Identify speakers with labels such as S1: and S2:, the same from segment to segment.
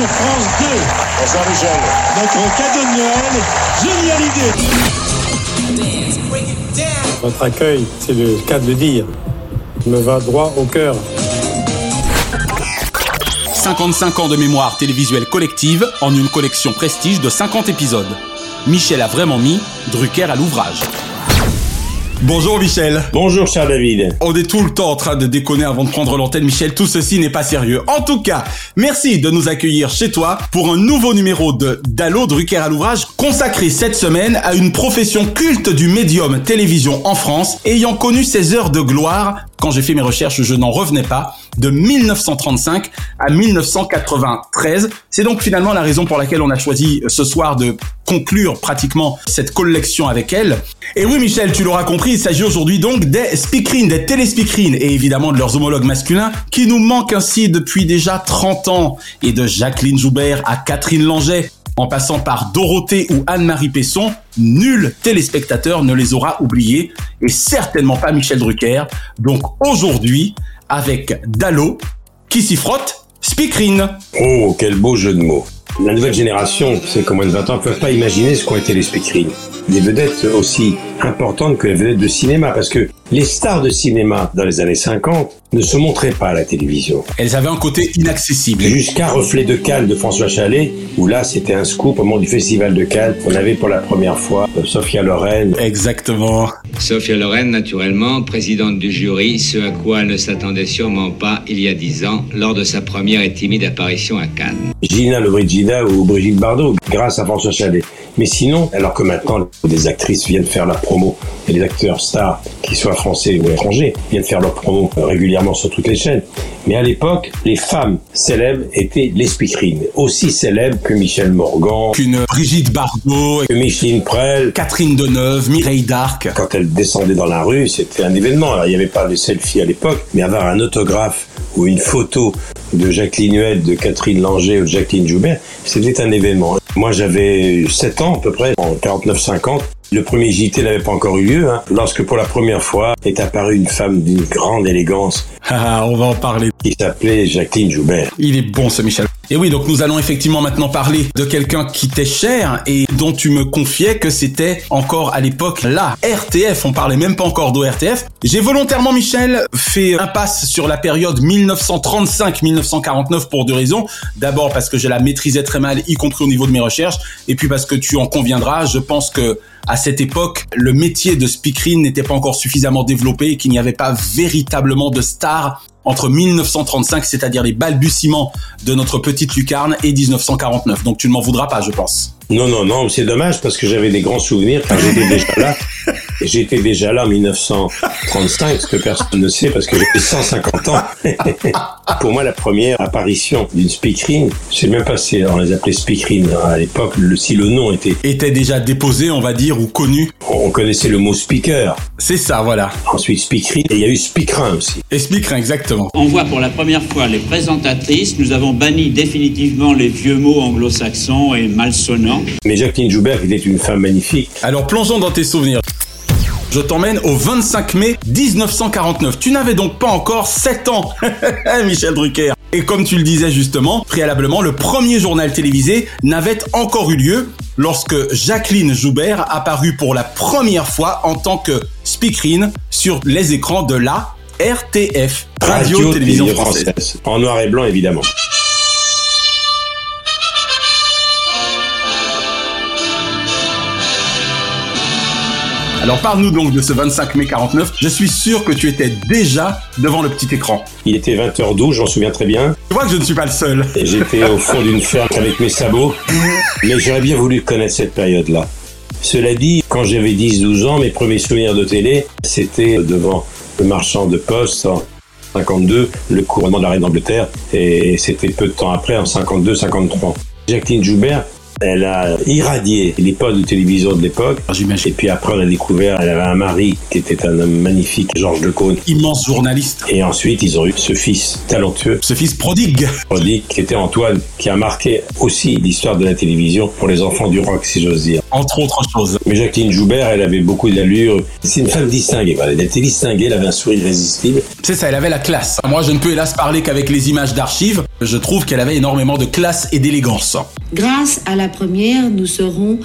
S1: Sur France 2.
S2: Bonsoir Michel.
S1: Notre cadeau de Noël, génial idée.
S3: Votre accueil, c'est le cas de le dire, me va droit au cœur.
S4: 55 ans de mémoire télévisuelle collective en une collection prestige de 50 épisodes. Michel a vraiment mis Drucker à l'ouvrage. Bonjour Michel.
S5: Bonjour cher David.
S4: On est tout le temps en train de déconner avant de prendre l'antenne Michel, tout ceci n'est pas sérieux. En tout cas, merci de nous accueillir chez toi pour un nouveau numéro de Dallo Drucker à l'ouvrage consacré cette semaine à une profession culte du médium télévision en France ayant connu ses heures de gloire quand j'ai fait mes recherches, je n'en revenais pas, de 1935 à 1993. C'est donc finalement la raison pour laquelle on a choisi ce soir de conclure pratiquement cette collection avec elle. Et oui Michel, tu l'auras compris, il s'agit aujourd'hui donc des speakerines, des téléspeakerines et évidemment de leurs homologues masculins qui nous manquent ainsi depuis déjà 30 ans et de Jacqueline Joubert à Catherine Langeais en passant par Dorothée ou Anne-Marie Pesson, nul téléspectateur ne les aura oubliés, et certainement pas Michel Drucker. Donc aujourd'hui, avec Dallo, qui s'y frotte, Speakerine.
S5: Oh, quel beau jeu de mots. La nouvelle génération, c'est comme moins de 20 ans, ne peuvent pas imaginer ce qu'ont été les speakerines. Des vedettes aussi importantes que les vedettes de cinéma, parce que les stars de cinéma dans les années 50 ne se montraient pas à la télévision.
S4: Elles avaient un côté inaccessible.
S5: Jusqu'à Reflet de Cannes de François Chalet, où là c'était un scoop au moment du festival de Cannes. On avait pour la première fois euh, Sophia Loren.
S4: Exactement.
S6: Sophia Loren, naturellement, présidente du jury, ce à quoi elle ne s'attendait sûrement pas il y a dix ans, lors de sa première et timide apparition à Cannes.
S5: Gina Lobrigida ou Brigitte Bardot, grâce à François Chalet. Mais sinon, alors que maintenant des actrices viennent faire la promo, et les acteurs stars, qu'ils soient français ou étrangers, viennent faire leur promo régulièrement sur toutes les chaînes. Mais à l'époque, les femmes célèbres étaient les speakerines, aussi célèbres que Michel Morgan,
S4: qu'une Brigitte Bardot,
S5: que Micheline Prel,
S4: Catherine Deneuve, Mireille Darc.
S5: Quand elles descendaient dans la rue, c'était un événement. Alors, il n'y avait pas de selfie à l'époque, mais avoir un autographe ou une photo de Jacqueline Huette, de Catherine Langer ou de Jacqueline Joubert, c'était un événement. Moi, j'avais 7 ans à peu près, en 49-50. Le premier JT n'avait pas encore eu lieu, hein, lorsque pour la première fois est apparue une femme d'une grande élégance.
S4: Ah, on va en parler.
S5: Qui s'appelait Jacqueline Joubert.
S4: Il est bon ce Michel. Et oui, donc nous allons effectivement maintenant parler de quelqu'un qui t'est cher et dont tu me confiais que c'était encore à l'époque la RTF. On parlait même pas encore d'ORTF. J'ai volontairement, Michel, fait impasse sur la période 1935-1949 pour deux raisons. D'abord parce que je la maîtrisais très mal, y compris au niveau de mes recherches. Et puis parce que tu en conviendras, je pense que à cette époque, le métier de speakerine n'était pas encore suffisamment développé et qu'il n'y avait pas véritablement de stars entre 1935, c'est-à-dire les balbutiements de notre petite lucarne, et 1949. Donc tu ne m'en voudras pas, je pense.
S5: Non, non, non, c'est dommage parce que j'avais des grands souvenirs quand j'étais déjà là. J'étais déjà là en 1935, ce que personne ne sait parce que j'avais 150 ans. Pour moi, la première apparition d'une speakerine, je sais même pas si on les appelait speakerine à l'époque, le, si le nom était...
S4: Était déjà déposé, on va dire, ou connu.
S5: On connaissait le mot speaker.
S4: C'est ça, voilà.
S5: Ensuite speakerine, et il y a eu speakerin aussi.
S4: Et speakerin, exactement.
S7: On voit pour la première fois les présentatrices. Nous avons banni définitivement les vieux mots anglo-saxons et malsonnants.
S5: Mais Jacqueline Joubert était une femme magnifique.
S4: Alors plongeons dans tes souvenirs. Je t'emmène au 25 mai 1949. Tu n'avais donc pas encore 7 ans, Michel Drucker. Et comme tu le disais justement, préalablement, le premier journal télévisé n'avait encore eu lieu lorsque Jacqueline Joubert apparut pour la première fois en tant que speakerine sur les écrans de la RTF, Radio, Télévision française.
S5: En noir et blanc évidemment.
S4: Alors parle-nous donc de ce 25 mai 49. Je suis sûr que tu étais déjà devant le petit écran.
S5: Il était 20h12, j'en souviens très bien.
S4: Tu vois que je ne suis pas le seul.
S5: Et J'étais au fond d'une ferme avec mes sabots. Mais j'aurais bien voulu connaître cette période-là. Cela dit, quand j'avais 10-12 ans, mes premiers souvenirs de télé, c'était devant le marchand de poste en 52, le couronnement de la reine d'Angleterre, et c'était peu de temps après, en 52-53. Jacqueline Joubert, elle a irradié les postes de télévision de l'époque. Et puis après, on a découvert, elle avait un mari qui était un homme magnifique, Georges Decaune.
S4: Immense journaliste.
S5: Et ensuite, ils ont eu ce fils talentueux.
S4: Ce fils prodigue.
S5: Prodigue, qui était Antoine, qui a marqué aussi l'histoire de la télévision pour les enfants du rock, si j'ose dire.
S4: Entre autres choses.
S5: Mais Jacqueline Joubert, elle avait beaucoup d'allure. C'est une femme distinguée. Elle était distinguée, elle avait un sourire irrésistible.
S4: C'est ça, elle avait la classe. Moi, je ne peux hélas parler qu'avec les images d'archives. Je trouve qu'elle avait énormément de classe et d'élégance.
S8: Grâce à la première, nous saurons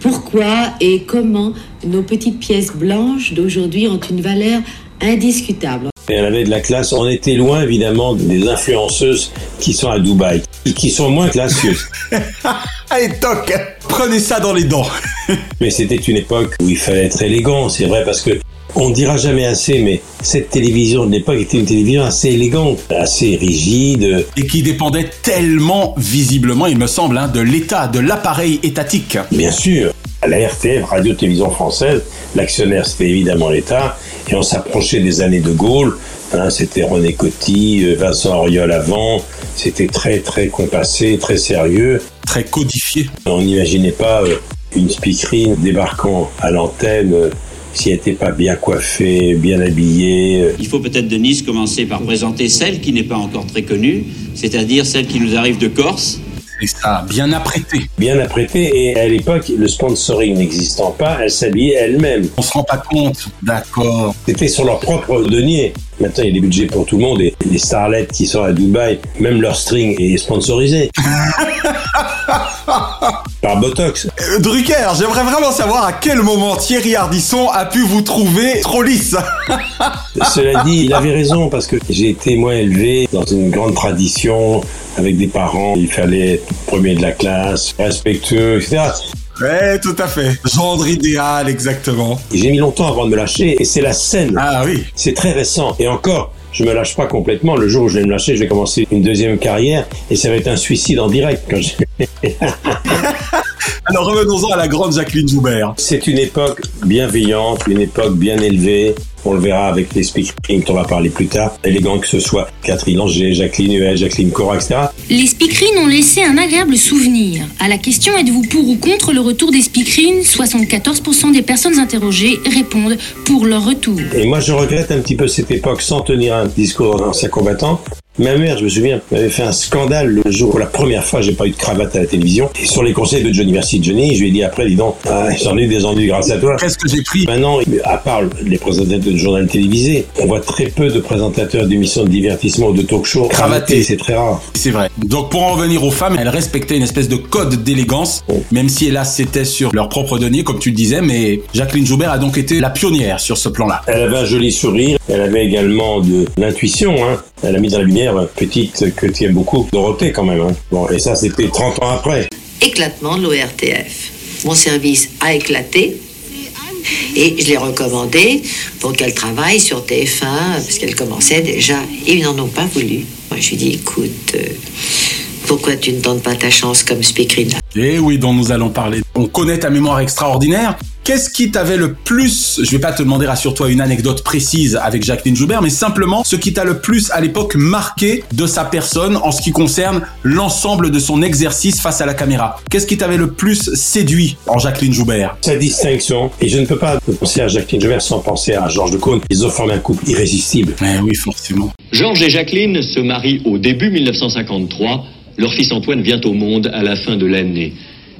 S8: pourquoi et comment nos petites pièces blanches d'aujourd'hui ont une valeur indiscutable.
S5: Et elle avait de la classe. On était loin, évidemment, des influenceuses qui sont à Dubaï, qui sont moins classieuses.
S4: Allez, toc Prenez ça dans les dents
S5: Mais c'était une époque où il fallait être élégant, c'est vrai, parce que on dira jamais assez, mais cette télévision de l'époque était une télévision assez élégante, assez rigide.
S4: Et qui dépendait tellement, visiblement, il me semble, hein, de l'État, de l'appareil étatique.
S5: Bien sûr. À la RTF, Radio-Télévision Française, l'actionnaire c'était évidemment l'État, et on s'approchait des années de Gaulle. Hein, c'était René Coty, euh, Vincent Auriol avant. C'était très très compassé, très sérieux.
S4: Très codifié.
S5: On n'imaginait pas euh, une speakerine débarquant à l'antenne euh, si elle n'était pas bien coiffée, bien habillée.
S7: Il faut peut-être, Denise, commencer par présenter celle qui n'est pas encore très connue, c'est-à-dire celle qui nous arrive de Corse.
S4: C'est ça, bien apprêtée.
S5: Bien apprêtée, et à l'époque, le sponsoring n'existant pas, elle s'habillait elle-même.
S4: On se rend pas compte, d'accord.
S5: C'était sur leur propre denier. Maintenant, il y a des budgets pour tout le monde, et les starlettes qui sont à Dubaï, même leur string est sponsorisé. Par Botox.
S4: Euh, Drucker, j'aimerais vraiment savoir à quel moment Thierry Ardisson a pu vous trouver trop lisse.
S5: Cela dit, il avait raison parce que j'ai été moi élevé dans une grande tradition avec des parents. Il fallait être premier de la classe, respectueux, etc.
S4: Ouais, tout à fait. Gendre idéal, exactement.
S5: J'ai mis longtemps avant de me lâcher et c'est la scène.
S4: Ah oui.
S5: C'est très récent. Et encore, je me lâche pas complètement. Le jour où je vais me lâcher, je vais commencer une deuxième carrière et ça va être un suicide en direct.
S4: Alors revenons-en à la grande Jacqueline Joubert.
S5: C'est une époque bienveillante, une époque bien élevée. On le verra avec les speakerines dont on va parler plus tard. Élégant que ce soit Catherine Langer, Jacqueline Huel, Jacqueline Cora, etc.
S2: Les speakerines ont laissé un agréable souvenir. À la question êtes-vous pour ou contre le retour des speakerines 74% des personnes interrogées répondent pour leur retour.
S5: Et moi, je regrette un petit peu cette époque sans tenir un discours d'ancien combattant. Ma mère, je me souviens, m'avait fait un scandale le jour où la première fois j'ai pas eu de cravate à la télévision. Et sur les conseils de Johnny Merci Johnny, je lui ai dit après, dis donc, ah, j'en ai eu des ennuis grâce à toi.
S4: Qu'est-ce que j'ai pris?
S5: Maintenant, à part les présentateurs de journal télévisé, on voit très peu de présentateurs d'émissions de divertissement ou de talk-show
S4: Cravatés.
S5: C'est très rare.
S4: C'est vrai. Donc pour en revenir aux femmes, elles respectaient une espèce de code d'élégance, même si hélas c'était sur leur propre denier, comme tu le disais, mais Jacqueline Joubert a donc été la pionnière sur ce plan-là.
S5: Elle avait un joli sourire, elle avait également de l'intuition. Hein. Elle a mis dans la lumière euh, petite que tu aimes beaucoup, Dorothée quand même. Hein. Bon, et ça c'était 30 ans après.
S8: Éclatement de l'ORTF. Mon service a éclaté. Et je l'ai recommandé pour qu'elle travaille sur TF1, parce qu'elle commençait déjà. Et ils n'en ont pas voulu. Moi, je lui ai dit, écoute, euh, pourquoi tu ne tentes pas ta chance comme speakerine
S4: Et Eh oui, dont nous allons parler. On connaît ta mémoire extraordinaire. Qu'est-ce qui t'avait le plus, je vais pas te demander rassure-toi une anecdote précise avec Jacqueline Joubert, mais simplement ce qui t'a le plus à l'époque marqué de sa personne en ce qui concerne l'ensemble de son exercice face à la caméra? Qu'est-ce qui t'avait le plus séduit en Jacqueline Joubert?
S5: Sa distinction, et je ne peux pas penser à Jacqueline Joubert sans penser à Georges de Caunes. Ils ont formé un couple irrésistible.
S4: Eh oui, forcément.
S9: Georges et Jacqueline se marient au début 1953. Leur fils Antoine vient au monde à la fin de l'année.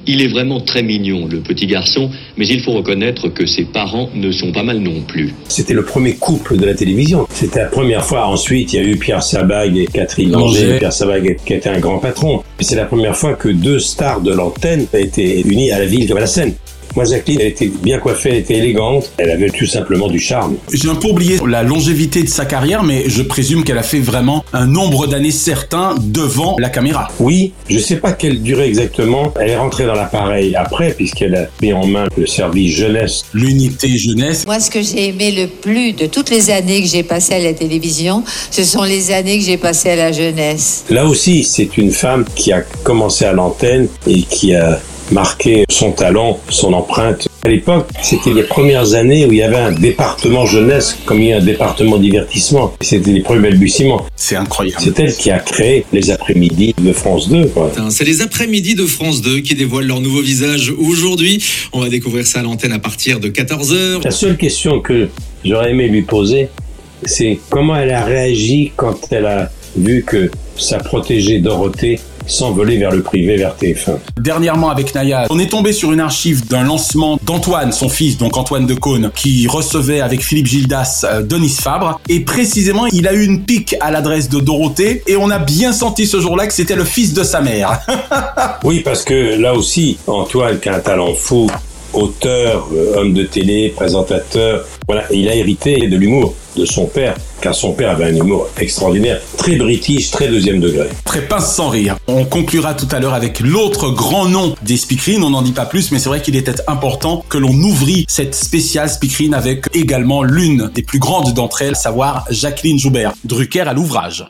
S9: Il est vraiment très mignon, le petit garçon, mais il faut reconnaître que ses parents ne sont pas mal non plus.
S5: C'était le premier couple de la télévision. C'était la première fois. Ensuite, il y a eu Pierre Sabag et Catherine Langer. Pierre Sabag qui était un grand patron. Et c'est la première fois que deux stars de l'antenne étaient unies à la ville comme à la scène. Moi, Jacqueline, elle était bien coiffée, elle était élégante, elle avait tout simplement du charme.
S4: J'ai un peu oublié la longévité de sa carrière, mais je présume qu'elle a fait vraiment un nombre d'années certain devant la caméra.
S5: Oui, je sais pas quelle durée exactement. Elle est rentrée dans l'appareil après, puisqu'elle a mis en main le service jeunesse.
S4: L'unité jeunesse.
S10: Moi, ce que j'ai aimé le plus de toutes les années que j'ai passées à la télévision, ce sont les années que j'ai passées à la jeunesse.
S5: Là aussi, c'est une femme qui a commencé à l'antenne et qui a marqué son talent, son empreinte. À l'époque, c'était les premières années où il y avait un département jeunesse comme il y a un département divertissement. C'était les premiers balbutiements.
S4: C'est incroyable.
S5: C'est elle qui a créé les après-midi de France 2. quoi.
S11: Putain, C'est les après-midi de France 2 qui dévoilent leur nouveau visage aujourd'hui. On va découvrir ça à l'antenne à partir de 14h.
S5: La seule question que j'aurais aimé lui poser, c'est comment elle a réagi quand elle a vu que sa protégée Dorothée s'envolait vers le privé, vers TF1.
S4: Dernièrement avec Naya, on est tombé sur une archive d'un lancement d'Antoine, son fils, donc Antoine de Caunes, qui recevait avec Philippe Gildas euh, Denis Fabre. Et précisément, il a eu une pique à l'adresse de Dorothée et on a bien senti ce jour-là que c'était le fils de sa mère.
S5: Oui, parce que là aussi, Antoine, qui a un talent fou, auteur, euh, homme de télé, présentateur, voilà, il a hérité de l'humour de son père, car son père avait un humour extraordinaire, très british, très deuxième degré.
S4: Très pince sans rire. On conclura tout à l'heure avec l'autre grand nom des speakerines, on n'en dit pas plus, mais c'est vrai qu'il était important que l'on ouvrit cette spéciale speakerine avec également l'une des plus grandes d'entre elles, savoir Jacqueline Joubert, Drucker à l'ouvrage.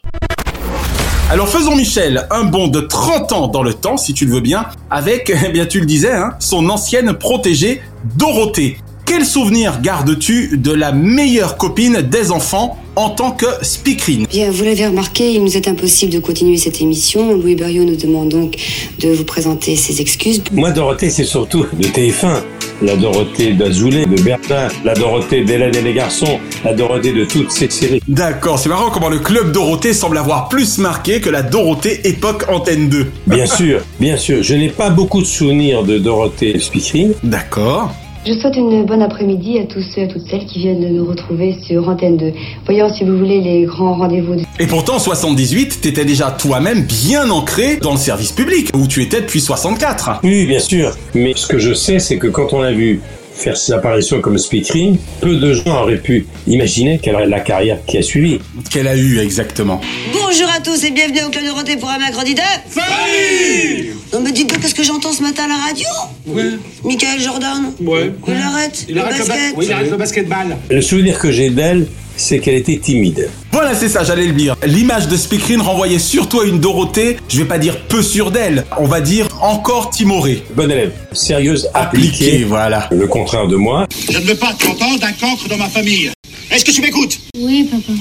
S4: Alors faisons Michel un bond de 30 ans dans le temps, si tu le veux bien, avec, eh bien tu le disais, hein, son ancienne protégée Dorothée. Quel souvenir gardes-tu de la meilleure copine des enfants en tant que speakerine?
S12: Bien, vous l'avez remarqué, il nous est impossible de continuer cette émission. Louis Berriot nous demande donc de vous présenter ses excuses.
S5: Moi, Dorothée, c'est surtout de TF1. La Dorothée d'Azoulay, de Bertin, la Dorothée d'Hélène et les garçons, la Dorothée de toutes ces séries.
S4: D'accord, c'est marrant comment le club Dorothée semble avoir plus marqué que la Dorothée époque Antenne 2.
S5: Bien sûr, bien sûr. Je n'ai pas beaucoup de souvenirs de Dorothée speakerine.
S4: D'accord.
S12: Je souhaite une bonne après-midi à tous ceux et à toutes celles qui viennent de nous retrouver sur Antenne 2. Voyons si vous voulez les grands rendez-vous. de-
S4: Et pourtant, en 78, t'étais déjà toi-même bien ancré dans le service public, où tu étais depuis 64.
S5: Oui, bien sûr. Mais ce que je sais, c'est que quand on a vu faire ses apparitions comme speakerine, peu de gens auraient pu imaginer qu'elle aurait la carrière qui a suivi.
S4: Qu'elle a eu exactement.
S13: Bonjour à tous et bienvenue au Club de Roté pour un mercredi de... Salut Non mais dites donc, qu'est-ce que j'entends ce matin à la radio
S14: Ouais.
S13: Michael Jordan
S14: Ouais.
S13: Il arrête
S14: Il arrête le, ba-
S13: basket
S14: oui, il arrête le basketball.
S5: Le souvenir que j'ai d'elle, c'est qu'elle était timide.
S4: Voilà, c'est ça, j'allais le dire. L'image de Speakerine renvoyait surtout à une Dorothée, je vais pas dire peu sûre d'elle, on va dire encore timorée.
S5: Bonne élève, sérieuse, appliquée.
S4: Appliquée, voilà.
S5: Le contraire de moi.
S14: Je ne veux pas t'entendre d'un cancre dans ma famille. Est-ce que tu m'écoutes?
S12: Oui, papa.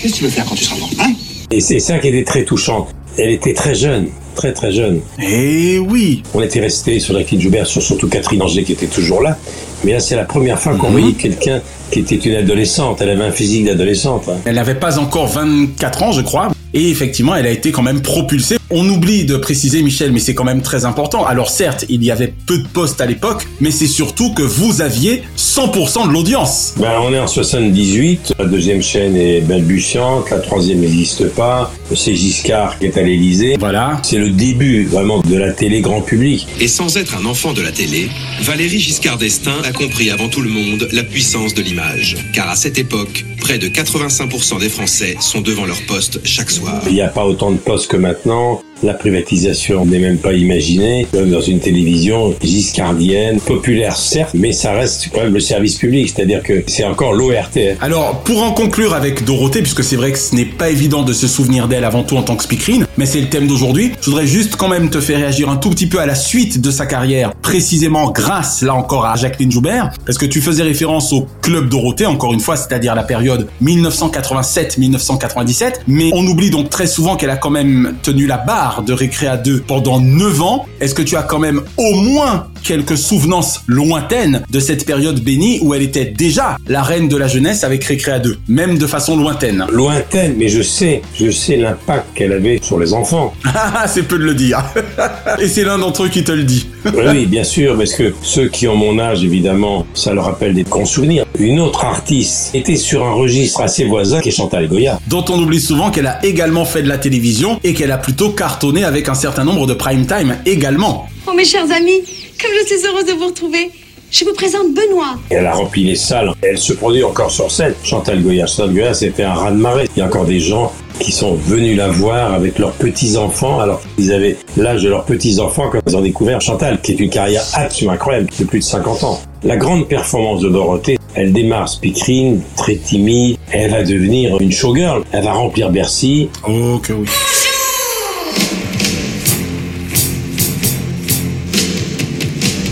S14: Qu'est-ce que tu veux faire quand tu seras grand hein?
S5: Et c'est ça qui était très touchant. Elle était très jeune, très très jeune.
S4: Eh oui
S5: On était resté sur Jacqueline Joubert, sur surtout Catherine Anger qui était toujours là. Mais là, c'est la première fois qu'on
S4: Mhm.
S5: voyait quelqu'un qui était une adolescente. Elle avait un physique d'adolescente. hein.
S4: Elle n'avait pas encore 24 ans, je crois. Et effectivement, elle a été quand même propulsée. On oublie de préciser, Michel, mais c'est quand même très important. Alors certes, il y avait peu de postes à l'époque, mais c'est surtout que vous aviez 100% de l'audience.
S5: Ben, on est en 78, la deuxième chaîne est balbutiante, la troisième n'existe pas, c'est Giscard qui est à l'Élysée.
S4: Voilà.
S5: C'est le début vraiment de la télé grand public.
S15: Et sans être un enfant de la télé, Valérie Giscard d'Estaing a compris avant tout le monde la puissance de l'image. Car à cette époque, près de 85% des Français sont devant leur poste chaque soir.
S5: Il n'y a pas autant de postes que maintenant. La privatisation n'est même pas imaginée. Comme dans une télévision giscardienne, populaire certes, mais ça reste quand même le service public, c'est-à-dire que c'est encore l'ORTF.
S4: Alors, pour en conclure avec Dorothée, puisque c'est vrai que ce n'est pas évident de se souvenir d'elle avant tout en tant que speakerine, mais c'est le thème d'aujourd'hui, je voudrais juste quand même te faire réagir un tout petit peu à la suite de sa carrière, précisément grâce, là encore, à Jacqueline Joubert, parce que tu faisais référence au Club Dorothée, encore une fois, c'est-à-dire la période 1987-1997, mais on oublie donc très souvent qu'elle a quand même tenu la barre de Récréa 2 pendant 9 ans. Est-ce que tu as quand même au moins quelques souvenances lointaines de cette période bénie où elle était déjà la reine de la jeunesse avec Récréa 2, même de façon lointaine?
S5: Lointaine, mais je sais, je sais l'impact qu'elle avait sur les enfants.
S4: Ah, c'est peu de le dire. Et c'est l'un d'entre eux qui te le dit.
S5: Oui, oui, bien sûr, parce que ceux qui ont mon âge, évidemment, ça leur rappelle des bons souvenirs. Une autre artiste était sur un registre assez voisin qui est Chantal Goya.
S4: Dont on oublie souvent qu'elle a également fait de la télévision et qu'elle a plutôt cartonné avec un certain nombre de prime time également.
S16: Oh mes chers amis, comme je suis heureuse de vous retrouver.
S13: Je vous présente Benoît.
S5: Elle a rempli les salles. Elle se produit encore sur scène. Chantal Goya. Chantal Goya, c'était un raz-de-marée. Il y a encore des gens qui sont venus la voir avec leurs petits-enfants, alors qu'ils avaient l'âge de leurs petits-enfants quand ils ont découvert Chantal, qui est une carrière absolument incroyable, de plus de 50 ans. La grande performance de Dorothée, elle démarre speakerine, très timide, elle va devenir une showgirl, elle va remplir Bercy.
S4: Oh que oui.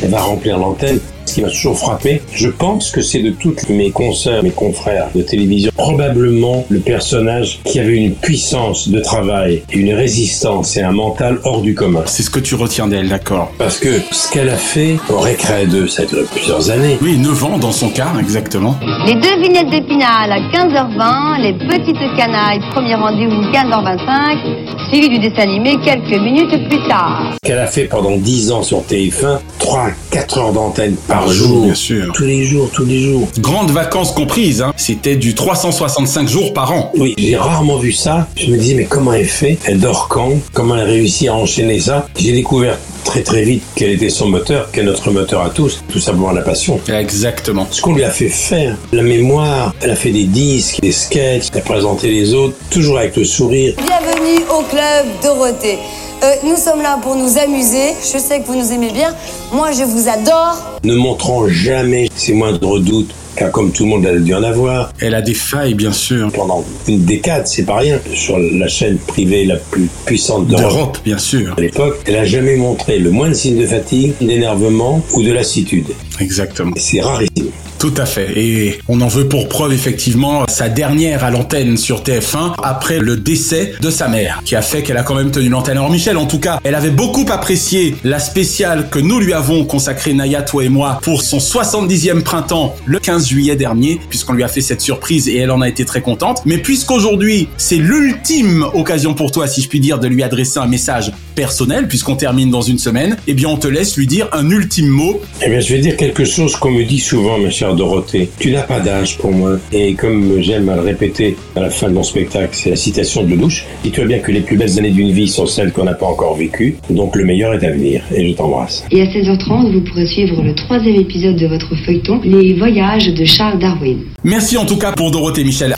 S5: Elle va remplir l'antenne. Qui m'a toujours frappé, je pense que c'est de toutes mes consoeurs, mes confrères de télévision, probablement le personnage qui avait une puissance de travail, une résistance et un mental hors du commun.
S4: C'est ce que tu retiens d'elle, d'accord.
S5: Parce que ce qu'elle a fait au Récré 2, ça a duré plusieurs années.
S4: Oui, 9 ans dans son cas, exactement.
S12: Les deux vignettes d'Épinal à 15h20, les petites canailles, premier rendez-vous 15h25, suivi du dessin animé quelques minutes plus tard.
S5: Ce qu'elle a fait pendant 10 ans sur TF1, 3 4 heures d'antenne par jour.
S4: Bien sûr.
S5: Tous les jours, tous les jours.
S4: Grandes vacances comprises, hein. C'était du 365 jours par an.
S5: Oui, j'ai rarement vu ça. Je me disais, mais comment elle fait? Elle dort quand? Comment elle réussit à enchaîner ça? J'ai découvert très très vite quel était son moteur, quel est notre moteur à tous, tout simplement la passion.
S4: Exactement.
S5: Ce qu'on lui a fait faire, la mémoire, elle a fait des disques, des sketchs, elle a présenté les autres, toujours avec le sourire.
S13: Bienvenue au club Dorothée. Euh, nous sommes là pour nous amuser. Je sais que vous nous aimez bien. Moi, je vous adore.
S5: Ne montrant jamais ses moindres doutes, car comme tout le monde a dû en avoir.
S4: Elle a des failles, bien sûr.
S5: Pendant une décade, c'est pas rien. Sur la chaîne privée la plus puissante d'Europe.
S4: D'Europe, bien sûr.
S5: À l'époque, elle a jamais montré le moindre signe de fatigue, d'énervement ou de lassitude.
S4: Exactement.
S5: C'est rarissime.
S4: Tout à fait. Et on en veut pour preuve effectivement sa dernière à l'antenne sur TF1 après le décès de sa mère, qui a fait qu'elle a quand même tenu l'antenne. Alors Michel, en tout cas, elle avait beaucoup apprécié la spéciale que nous lui avons consacrée, Naya, toi et moi, pour son 70e printemps le 15 juillet dernier, puisqu'on lui a fait cette surprise et elle en a été très contente. Mais puisqu'aujourd'hui, c'est l'ultime occasion pour toi, si je puis dire, de lui adresser un message personnel, puisqu'on termine dans une semaine, eh bien on te laisse lui dire un ultime mot.
S5: Eh bien, je vais dire quelque chose qu'on me dit souvent, ma chère Dorothée. Tu n'as pas d'âge pour moi. Et comme j'aime à le répéter à la fin de mon spectacle, c'est la citation de Lelouch. Dis-toi bien que les plus belles années d'une vie sont celles qu'on n'a pas encore vécues. Donc le meilleur est à venir. Et je t'embrasse.
S12: Et à 16h30, vous pourrez suivre le troisième épisode de votre feuilleton, Les voyages de Charles Darwin.
S4: Merci en tout cas pour Dorothée Michel.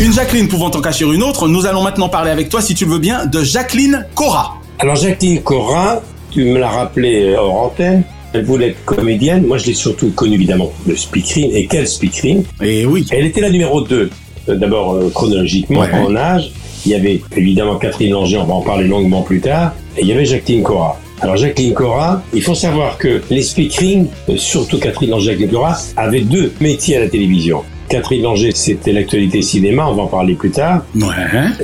S4: Une Jacqueline pouvant en cacher une autre, nous allons maintenant parler avec toi, si tu le veux bien, de Jacqueline Cora.
S5: Alors Jacqueline Cora, tu me l'as rappelé hors antenne, elle voulait être comédienne. Moi, je l'ai surtout connue évidemment le speakerine. Et quel speakerine
S4: Et oui.
S5: Elle était la numéro 2. D'abord euh, chronologiquement,
S4: Ouais.
S5: en âge. Il y avait évidemment Catherine Langer, on va en parler longuement plus tard. Et il y avait Jacqueline Cora. Alors Jacqueline Cora, il faut savoir que les speakerines, euh, surtout Catherine Langer et Jacqueline Cora, avaient deux métiers à la télévision. Catherine Langer, c'était l'actualité cinéma, on va en parler plus tard.
S4: Ouais.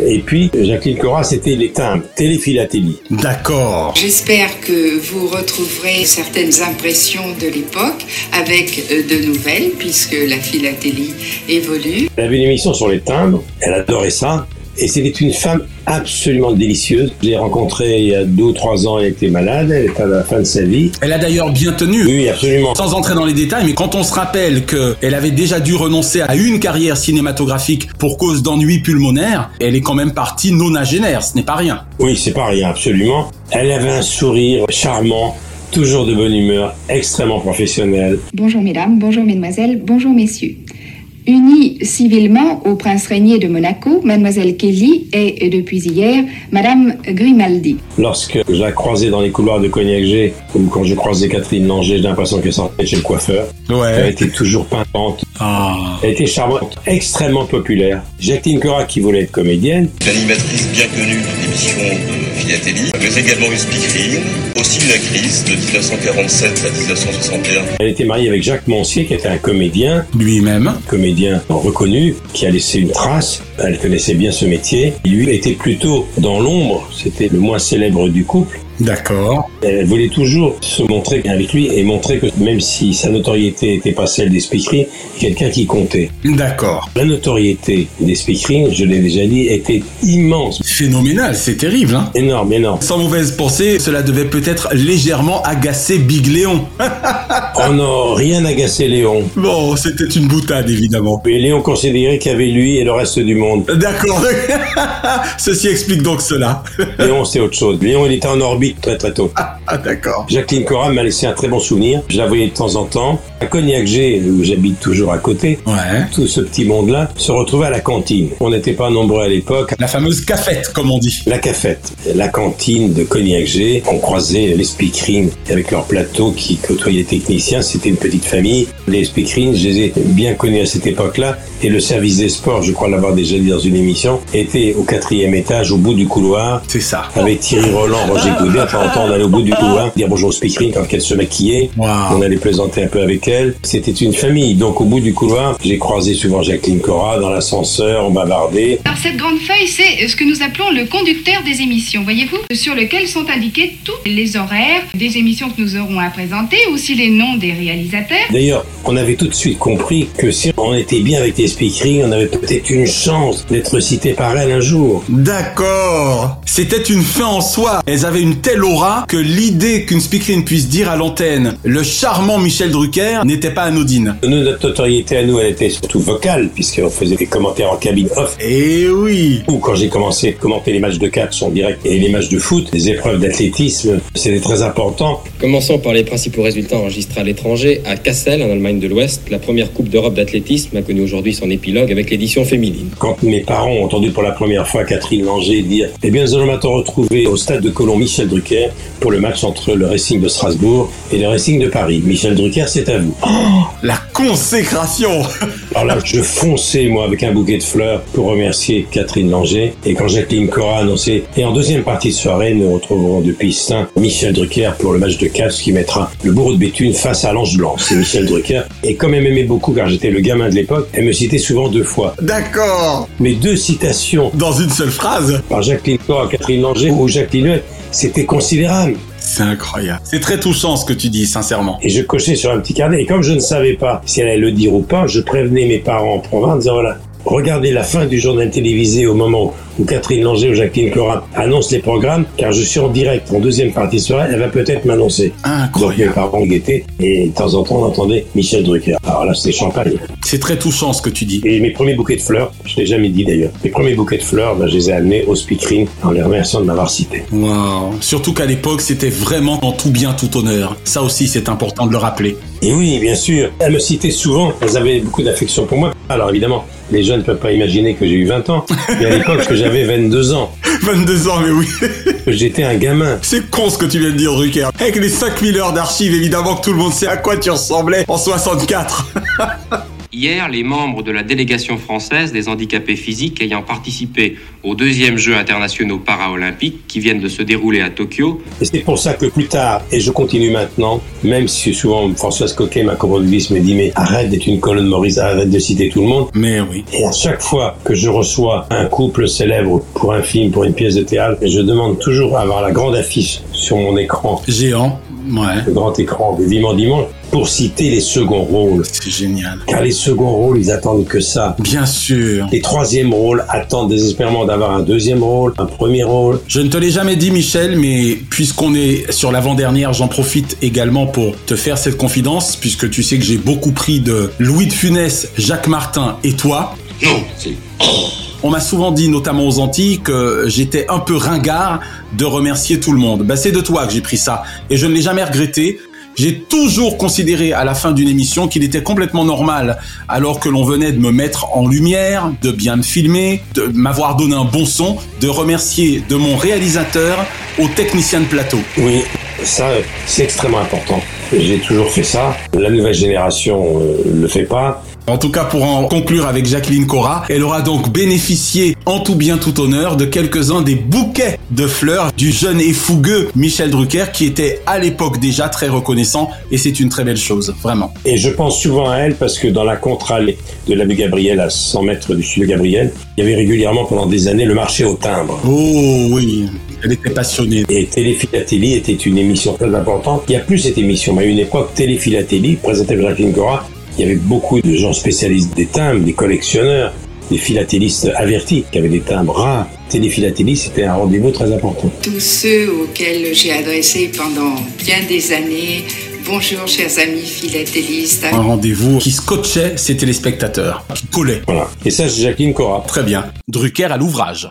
S5: Et puis Jacqueline Cora, c'était les timbres, téléphilatélie.
S4: D'accord.
S16: J'espère que vous retrouverez certaines impressions de l'époque avec euh, de nouvelles, puisque la philatélie évolue.
S5: Elle avait une émission sur les timbres, elle adorait ça. Et c'était une femme absolument délicieuse. Je l'ai rencontrée il y a deux ou trois ans, elle était malade, elle était à la fin de sa vie.
S4: Elle a d'ailleurs bien tenu.
S5: Oui, absolument.
S4: Sans entrer dans les détails, mais quand on se rappelle qu'elle avait déjà dû renoncer à une carrière cinématographique pour cause d'ennuis pulmonaires, elle est quand même partie nonagénaire, ce n'est pas rien.
S5: Oui, c'est pas rien, absolument. Elle avait un sourire charmant, toujours de bonne humeur, extrêmement professionnel.
S17: Bonjour mesdames, bonjour mesdemoiselles, bonjour messieurs. Unie civilement au prince régnier de Monaco, mademoiselle Kelly est depuis hier madame Grimaldi.
S5: Lorsque je la croisais dans les couloirs de Cognac G, ou quand je croisais Catherine Langer, j'ai l'impression qu'elle sortait chez le coiffeur.
S4: Ouais.
S5: Elle était toujours pimpante.
S4: Ah.
S5: Elle était charmante, extrêmement populaire. Jacqueline Cora, qui voulait être comédienne,
S18: L'animatrice bien connue d'une émission de Mais également une speakerine, aussi une actrice de 1947 à 1961.
S5: Elle était mariée avec Jacques Monsier, qui était un comédien.
S4: Lui-même.
S5: Comédien reconnu, qui a laissé une trace. Elle connaissait bien ce métier. Lui était plutôt dans l'ombre. C'était le moins célèbre du couple.
S4: D'accord.
S5: Elle voulait toujours se montrer avec lui et montrer que même si sa notoriété n'était pas celle des speakerines, quelqu'un qui comptait.
S4: D'accord.
S5: La notoriété des speakerines, je l'ai déjà dit, était immense.
S4: Phénoménal, c'est terrible, hein
S5: Énorme, énorme.
S4: Sans mauvaise pensée, cela devait peut-être légèrement agacer Big Léon.
S5: oh non, rien agacé Léon.
S4: Bon, c'était une boutade, évidemment.
S5: Et Léon considérait qu'il y avait lui et le reste du monde.
S4: D'accord. Ceci explique donc cela.
S5: Léon, c'est autre chose. Léon, il était en orbite très très tôt.
S4: Ah d'accord.
S5: Jacqueline Cora m'a laissé un très bon souvenir. Je la voyais de temps en temps. À Cognac-G, où j'habite toujours à côté,
S4: Ouais.
S5: tout ce petit monde-là se retrouvait à la cantine. On n'était pas nombreux à l'époque.
S4: La fameuse cafette, comme on dit.
S5: La cafette, la cantine de Cognac-G. On croisait les speakerines avec leur plateau qui côtoyaient les techniciens. C'était une petite famille. Les speakerines, je les ai bien connus à cette époque-là. Et le service des sports, je crois l'avoir déjà dit dans une émission, était au quatrième étage, au bout du couloir.
S4: C'est ça.
S5: Avec Thierry Roland, Roger Goudet. On allait au bout du couloir, dire bonjour aux speakerines quand elles se maquillaient. On allait plaisanter un peu avec elles. C'était une famille. Donc, au bout du couloir, j'ai croisé souvent Jacqueline Cora dans l'ascenseur, on bavardait.
S17: Alors cette grande feuille, c'est ce que nous appelons le conducteur des émissions, voyez-vous, sur lequel sont indiqués tous les horaires des émissions que nous aurons à présenter, aussi les noms des réalisateurs.
S5: D'ailleurs, on avait tout de suite compris que si on était bien avec les speakerines, on avait peut-être une chance d'être cité par elles un jour.
S4: D'accord. C'était une fin en soi. Elles avaient une telle aura que l'idée qu'une speakerine puisse dire à l'antenne le charmant Michel Drucker n'était pas anodine.
S5: Nous, notre notoriété à nous, elle était surtout vocale, puisqu'on faisait des commentaires en cabine off.
S4: Et oui
S5: Ou quand j'ai commencé à commenter les matchs de catch en direct et les matchs de foot, les épreuves d'athlétisme, c'était très important.
S19: Commençons par les principaux résultats enregistrés à l'étranger. À Kassel, en Allemagne de l'Ouest, la première Coupe d'Europe d'athlétisme a connu aujourd'hui son épilogue avec l'édition féminine.
S5: Quand mes parents ont entendu pour la première fois Catherine Langer dire « Eh bien, nous allons maintenant retrouver au stade de Colomb Michel Drucker pour le match entre le Racing de Strasbourg et le Racing de Paris. Michel Drucker, c'est à vous.
S4: La consécration
S5: Alors là, je fonçais, moi, avec un bouquet de fleurs pour remercier Catherine Langer. Et quand Jacqueline Cora a annoncé, et en deuxième partie de soirée, nous retrouverons depuis Saint Michel Drucker pour le match de catch qui mettra le bourreau de Béthune face à l'Ange Blanc. C'est Michel Drucker. Et comme elle m'aimait beaucoup car j'étais le gamin de l'époque, elle me citait souvent deux fois.
S4: D'accord
S5: Mais deux citations.
S4: Dans une seule phrase
S5: Par Jacqueline Cora, Catherine Langer ou Jacqueline c'était considérable.
S4: C'est incroyable. C'est très touchant ce que tu dis, sincèrement.
S5: Et je cochais sur un petit carnet. Et comme je ne savais pas si elle allait le dire ou pas, je prévenais mes parents en province en disant voilà, regardez la fin du journal télévisé au moment où Catherine Langer ou Jacqueline Cora annoncent les programmes, car je suis en direct en deuxième partie de soirée, elle va peut-être m'annoncer. Donc mes parents guettaient, et de temps en temps on entendait Michel Drucker. Alors là, c'était champagne.
S4: C'est très touchant ce que tu dis.
S5: Et mes premiers bouquets de fleurs, je l'ai jamais dit d'ailleurs, mes premiers bouquets de fleurs, ben, je les ai amenés au speakerine en les remerciant de m'avoir cité.
S4: Wow. Surtout qu'à l'époque, c'était vraiment en tout bien, tout honneur. Ça aussi, c'est important de le rappeler.
S5: Et oui, bien sûr. Elles me citaient souvent. Elles avaient beaucoup d'affection pour moi. Alors évidemment, les jeunes ne peuvent pas imaginer que j'ai eu 20 ans. Mais à l'époque, que j'avais 22 ans.
S4: 22 ans, mais oui.
S5: J'étais un gamin.
S4: C'est con ce que tu viens de dire, Drucker. Avec les 5000 heures d'archives, évidemment que tout le monde sait à quoi tu ressemblais en 64.
S20: Hier, les membres de la délégation française des handicapés physiques ayant participé aux deuxièmes Jeux internationaux paralympiques qui viennent de se dérouler à Tokyo
S5: Et c'est pour ça que plus tard, et je continue maintenant, même si souvent Françoise Coquet, ma commandiste, me dit mais arrête d'être une colonne Maurice, arrête de citer tout le monde.
S4: Mais oui.
S5: Et à chaque fois que je reçois un couple célèbre pour un film, pour une pièce de théâtre, je demande toujours à avoir la grande affiche sur mon écran.
S4: Géant. Ouais.
S5: Le grand écran de Vivant Dimanche pour citer les seconds rôles.
S4: C'est génial.
S5: Car les seconds rôles, ils attendent que ça.
S4: Bien sûr.
S5: Les troisièmes rôles attendent désespérément d'avoir un deuxième rôle, un premier rôle.
S4: Je ne te l'ai jamais dit, Michel, mais puisqu'on est sur l'avant-dernière, j'en profite également pour te faire cette confidence, puisque tu sais que j'ai beaucoup pris de Louis de Funès, Jacques Martin et toi.
S20: Non, c'est...
S4: On m'a souvent dit, notamment aux Antilles, que j'étais un peu ringard de remercier tout le monde. Ben, c'est de toi que j'ai pris ça. Et je ne l'ai jamais regretté. J'ai toujours considéré à la fin d'une émission qu'il était complètement normal, alors que l'on venait de me mettre en lumière, de bien me filmer, de m'avoir donné un bon son, de remercier de mon réalisateur au technicien de plateau.
S5: Oui, ça, c'est extrêmement important. J'ai toujours fait ça. La nouvelle génération euh, le fait pas.
S4: En tout cas, pour en conclure avec Jacqueline Cora, elle aura donc bénéficié en tout bien tout honneur de quelques-uns des bouquets de fleurs du jeune et fougueux Michel Drucker qui était à l'époque déjà très reconnaissant et c'est une très belle chose, vraiment.
S5: Et je pense souvent à elle parce que dans la contre-allée de l'abbé Gabriel à 100 mètres du studio Gabriel, il y avait régulièrement pendant des années le marché au timbre.
S4: Oh oui, elle était passionnée.
S5: Et Téléphilatélie était une émission très importante. Il n'y a plus cette émission, mais à une époque, Téléphilatélie, présentée par Jacqueline Cora, il y avait beaucoup de gens spécialistes des timbres, des collectionneurs, des philatélistes avertis qui avaient des timbres rares. Téléphilatélie, c'était un rendez-vous très important.
S16: Tous ceux auxquels j'ai adressé pendant bien des années, bonjour chers amis philatélistes.
S4: Un rendez-vous qui scotchait ses téléspectateurs, qui collait.
S5: Voilà. Et ça, c'est Jacqueline Cora.
S4: Très bien. Drucker à l'ouvrage.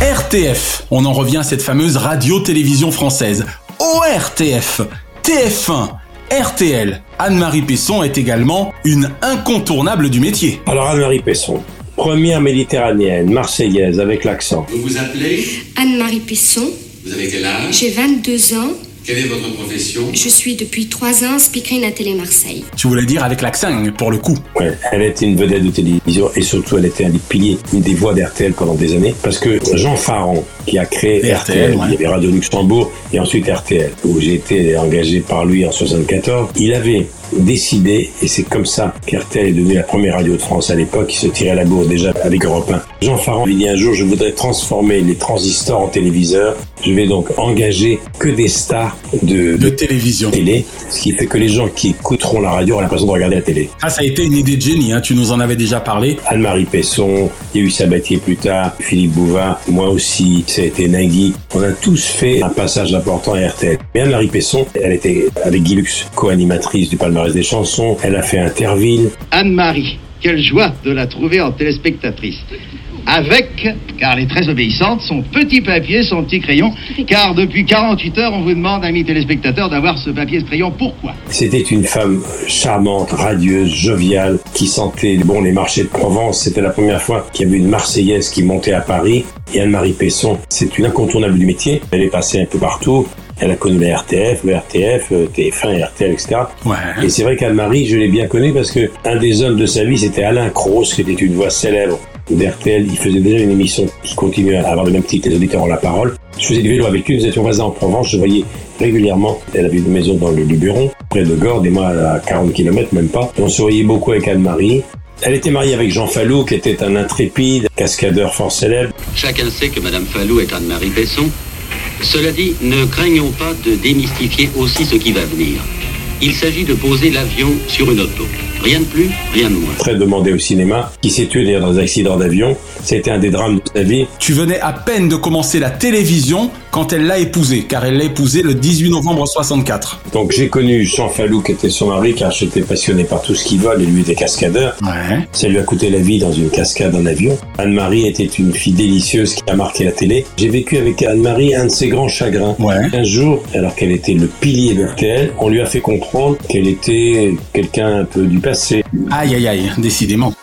S4: RTF, on en revient à cette fameuse radio-télévision française. ORTF, TF1, RTL. Anne-Marie Pesson est également une incontournable du métier.
S5: Alors Anne-Marie Pesson, première méditerranéenne, marseillaise, avec l'accent.
S20: Vous vous appelez
S21: Anne-Marie Pesson,
S20: Vous avez quel âge
S21: j'ai 22 ans,
S20: Quelle est votre profession
S21: je suis depuis 3 ans speakerine à Télé Marseille.
S4: Tu voulais dire avec l'accent, pour le coup.
S5: Ouais, elle était une vedette de télévision et surtout elle était un des piliers, une des voix d'RTL pendant des années. Parce que Jean Farron, qui a créé
S4: RTL,
S5: RTL,
S4: ouais.
S5: il y avait Radio Luxembourg et ensuite RTL, où j'ai été engagé par lui en 74, il avait décidé, et c'est comme ça qu'RTL est devenu la première radio de France à l'époque, qui se tirait à la bourse déjà avec Europe 1. Jean Farron lui dit un jour, je voudrais transformer les transistors en téléviseurs, je vais donc engager que des stars de,
S4: De télévision.
S5: télé, ce qui fait que les gens qui écouteront la radio auront l'impression de regarder la télé.
S4: Ah, ça a été une idée de génie, hein, tu nous en avais déjà parlé.
S5: Anne-Marie Pesson, il y a eu Sabatier plus tard, Philippe Bouvard, moi aussi, ça a été Nagui. On a tous fait un passage important à RTL. Mais Anne-Marie Pesson, elle était avec Guy Lux, co-animatrice du palmarès des chansons. Elle a fait Interville.
S14: Anne-Marie, quelle joie de la trouver en téléspectatrice. Avec, car elle est très obéissante, son petit papier, son petit crayon, car depuis 48 heures, on vous demande, amis téléspectateurs, d'avoir ce papier, ce crayon. Pourquoi?
S5: C'était une femme charmante, radieuse, joviale, qui sentait bon les marchés de Provence. C'était la première fois qu'il y avait une Marseillaise qui montait à Paris. Et Anne-Marie Pesson, c'est une incontournable du métier. Elle est passée un peu partout. Elle a connu la RTF, le RTF, euh, TF1, RTL, etc.
S4: Ouais.
S5: Et c'est vrai qu'Anne-Marie, je l'ai bien connue parce que un des hommes de sa vie, c'était Alain Cross, qui était une voix célèbre d'RTL. Il faisait déjà une émission qui continuait à avoir le même titre, les auditeurs ont la parole. Je faisais du vélo avec lui, nous étions voisins en Provence, je voyais régulièrement. Elle avait une maison dans le Luberon, près de Gordes, et moi à 40 km, même pas. Et on se voyait beaucoup avec Anne-Marie. Elle était mariée avec Jean Fallou, qui était un intrépide cascadeur fort célèbre.
S22: Chacun sait que Madame Fallou est Anne-Marie Besson. Cela dit, ne craignons pas de démystifier aussi ce qui va venir. Il s'agit de poser l'avion sur une auto. Rien de plus, rien de moins.
S5: Très demandé au cinéma, qui s'est tué d'ailleurs dans un accident d'avion. C'était un des drames de sa vie.
S4: Tu venais à peine de commencer la télévision quand elle l'a épousé, car elle l'a épousé le 18 novembre 64.
S5: Donc j'ai connu Jean Fallou qui était son mari car j'étais passionné par tout ce qui vole et lui était cascadeur.
S4: Ouais.
S5: Ça lui a coûté la vie dans une cascade en avion. Anne-Marie était une fille délicieuse qui a marqué la télé. J'ai vécu avec Anne-Marie un de ses grands chagrins.
S4: Ouais.
S5: Un jour, alors qu'elle était le pilier de RTL, on lui a fait comprendre qu'elle était quelqu'un un peu du passé.
S4: Aïe aïe aïe, décidément.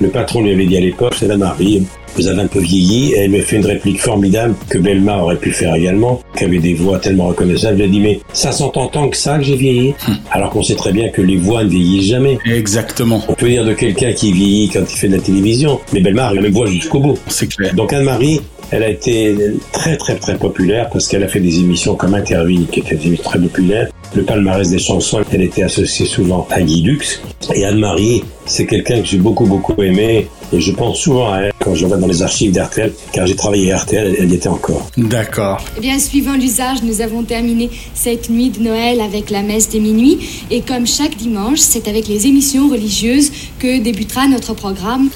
S5: Le patron lui avait dit à l'époque, c'est Anne-Marie, vous avez un peu vieilli, et elle me fait une réplique formidable que Belma aurait pu faire également, qui avait des voix tellement reconnaissables. Elle dit, mais ça s'entend tant que ça que j'ai vieilli. Alors qu'on sait très bien que les voix ne vieillissent jamais.
S4: Exactement.
S5: On peut dire de quelqu'un qui vieillit quand il fait de la télévision, mais Belma a la même voix jusqu'au bout.
S4: C'est clair.
S5: Donc Anne-Marie, elle a été très très très populaire parce qu'elle a fait des émissions comme Interville qui étaient des émissions très populaires. Le palmarès des chansons, elle était associée souvent à Guy Lux. Et Anne-Marie, c'est quelqu'un que j'ai beaucoup beaucoup aimé et je pense souvent à elle quand je regarde dans les archives d'RTL car j'ai travaillé à RTL, elle y était encore.
S4: D'accord.
S21: Eh bien, suivant l'usage, nous avons terminé cette nuit de Noël avec la messe des minuit. Et comme chaque dimanche, c'est avec les émissions religieuses que débutera notre programme.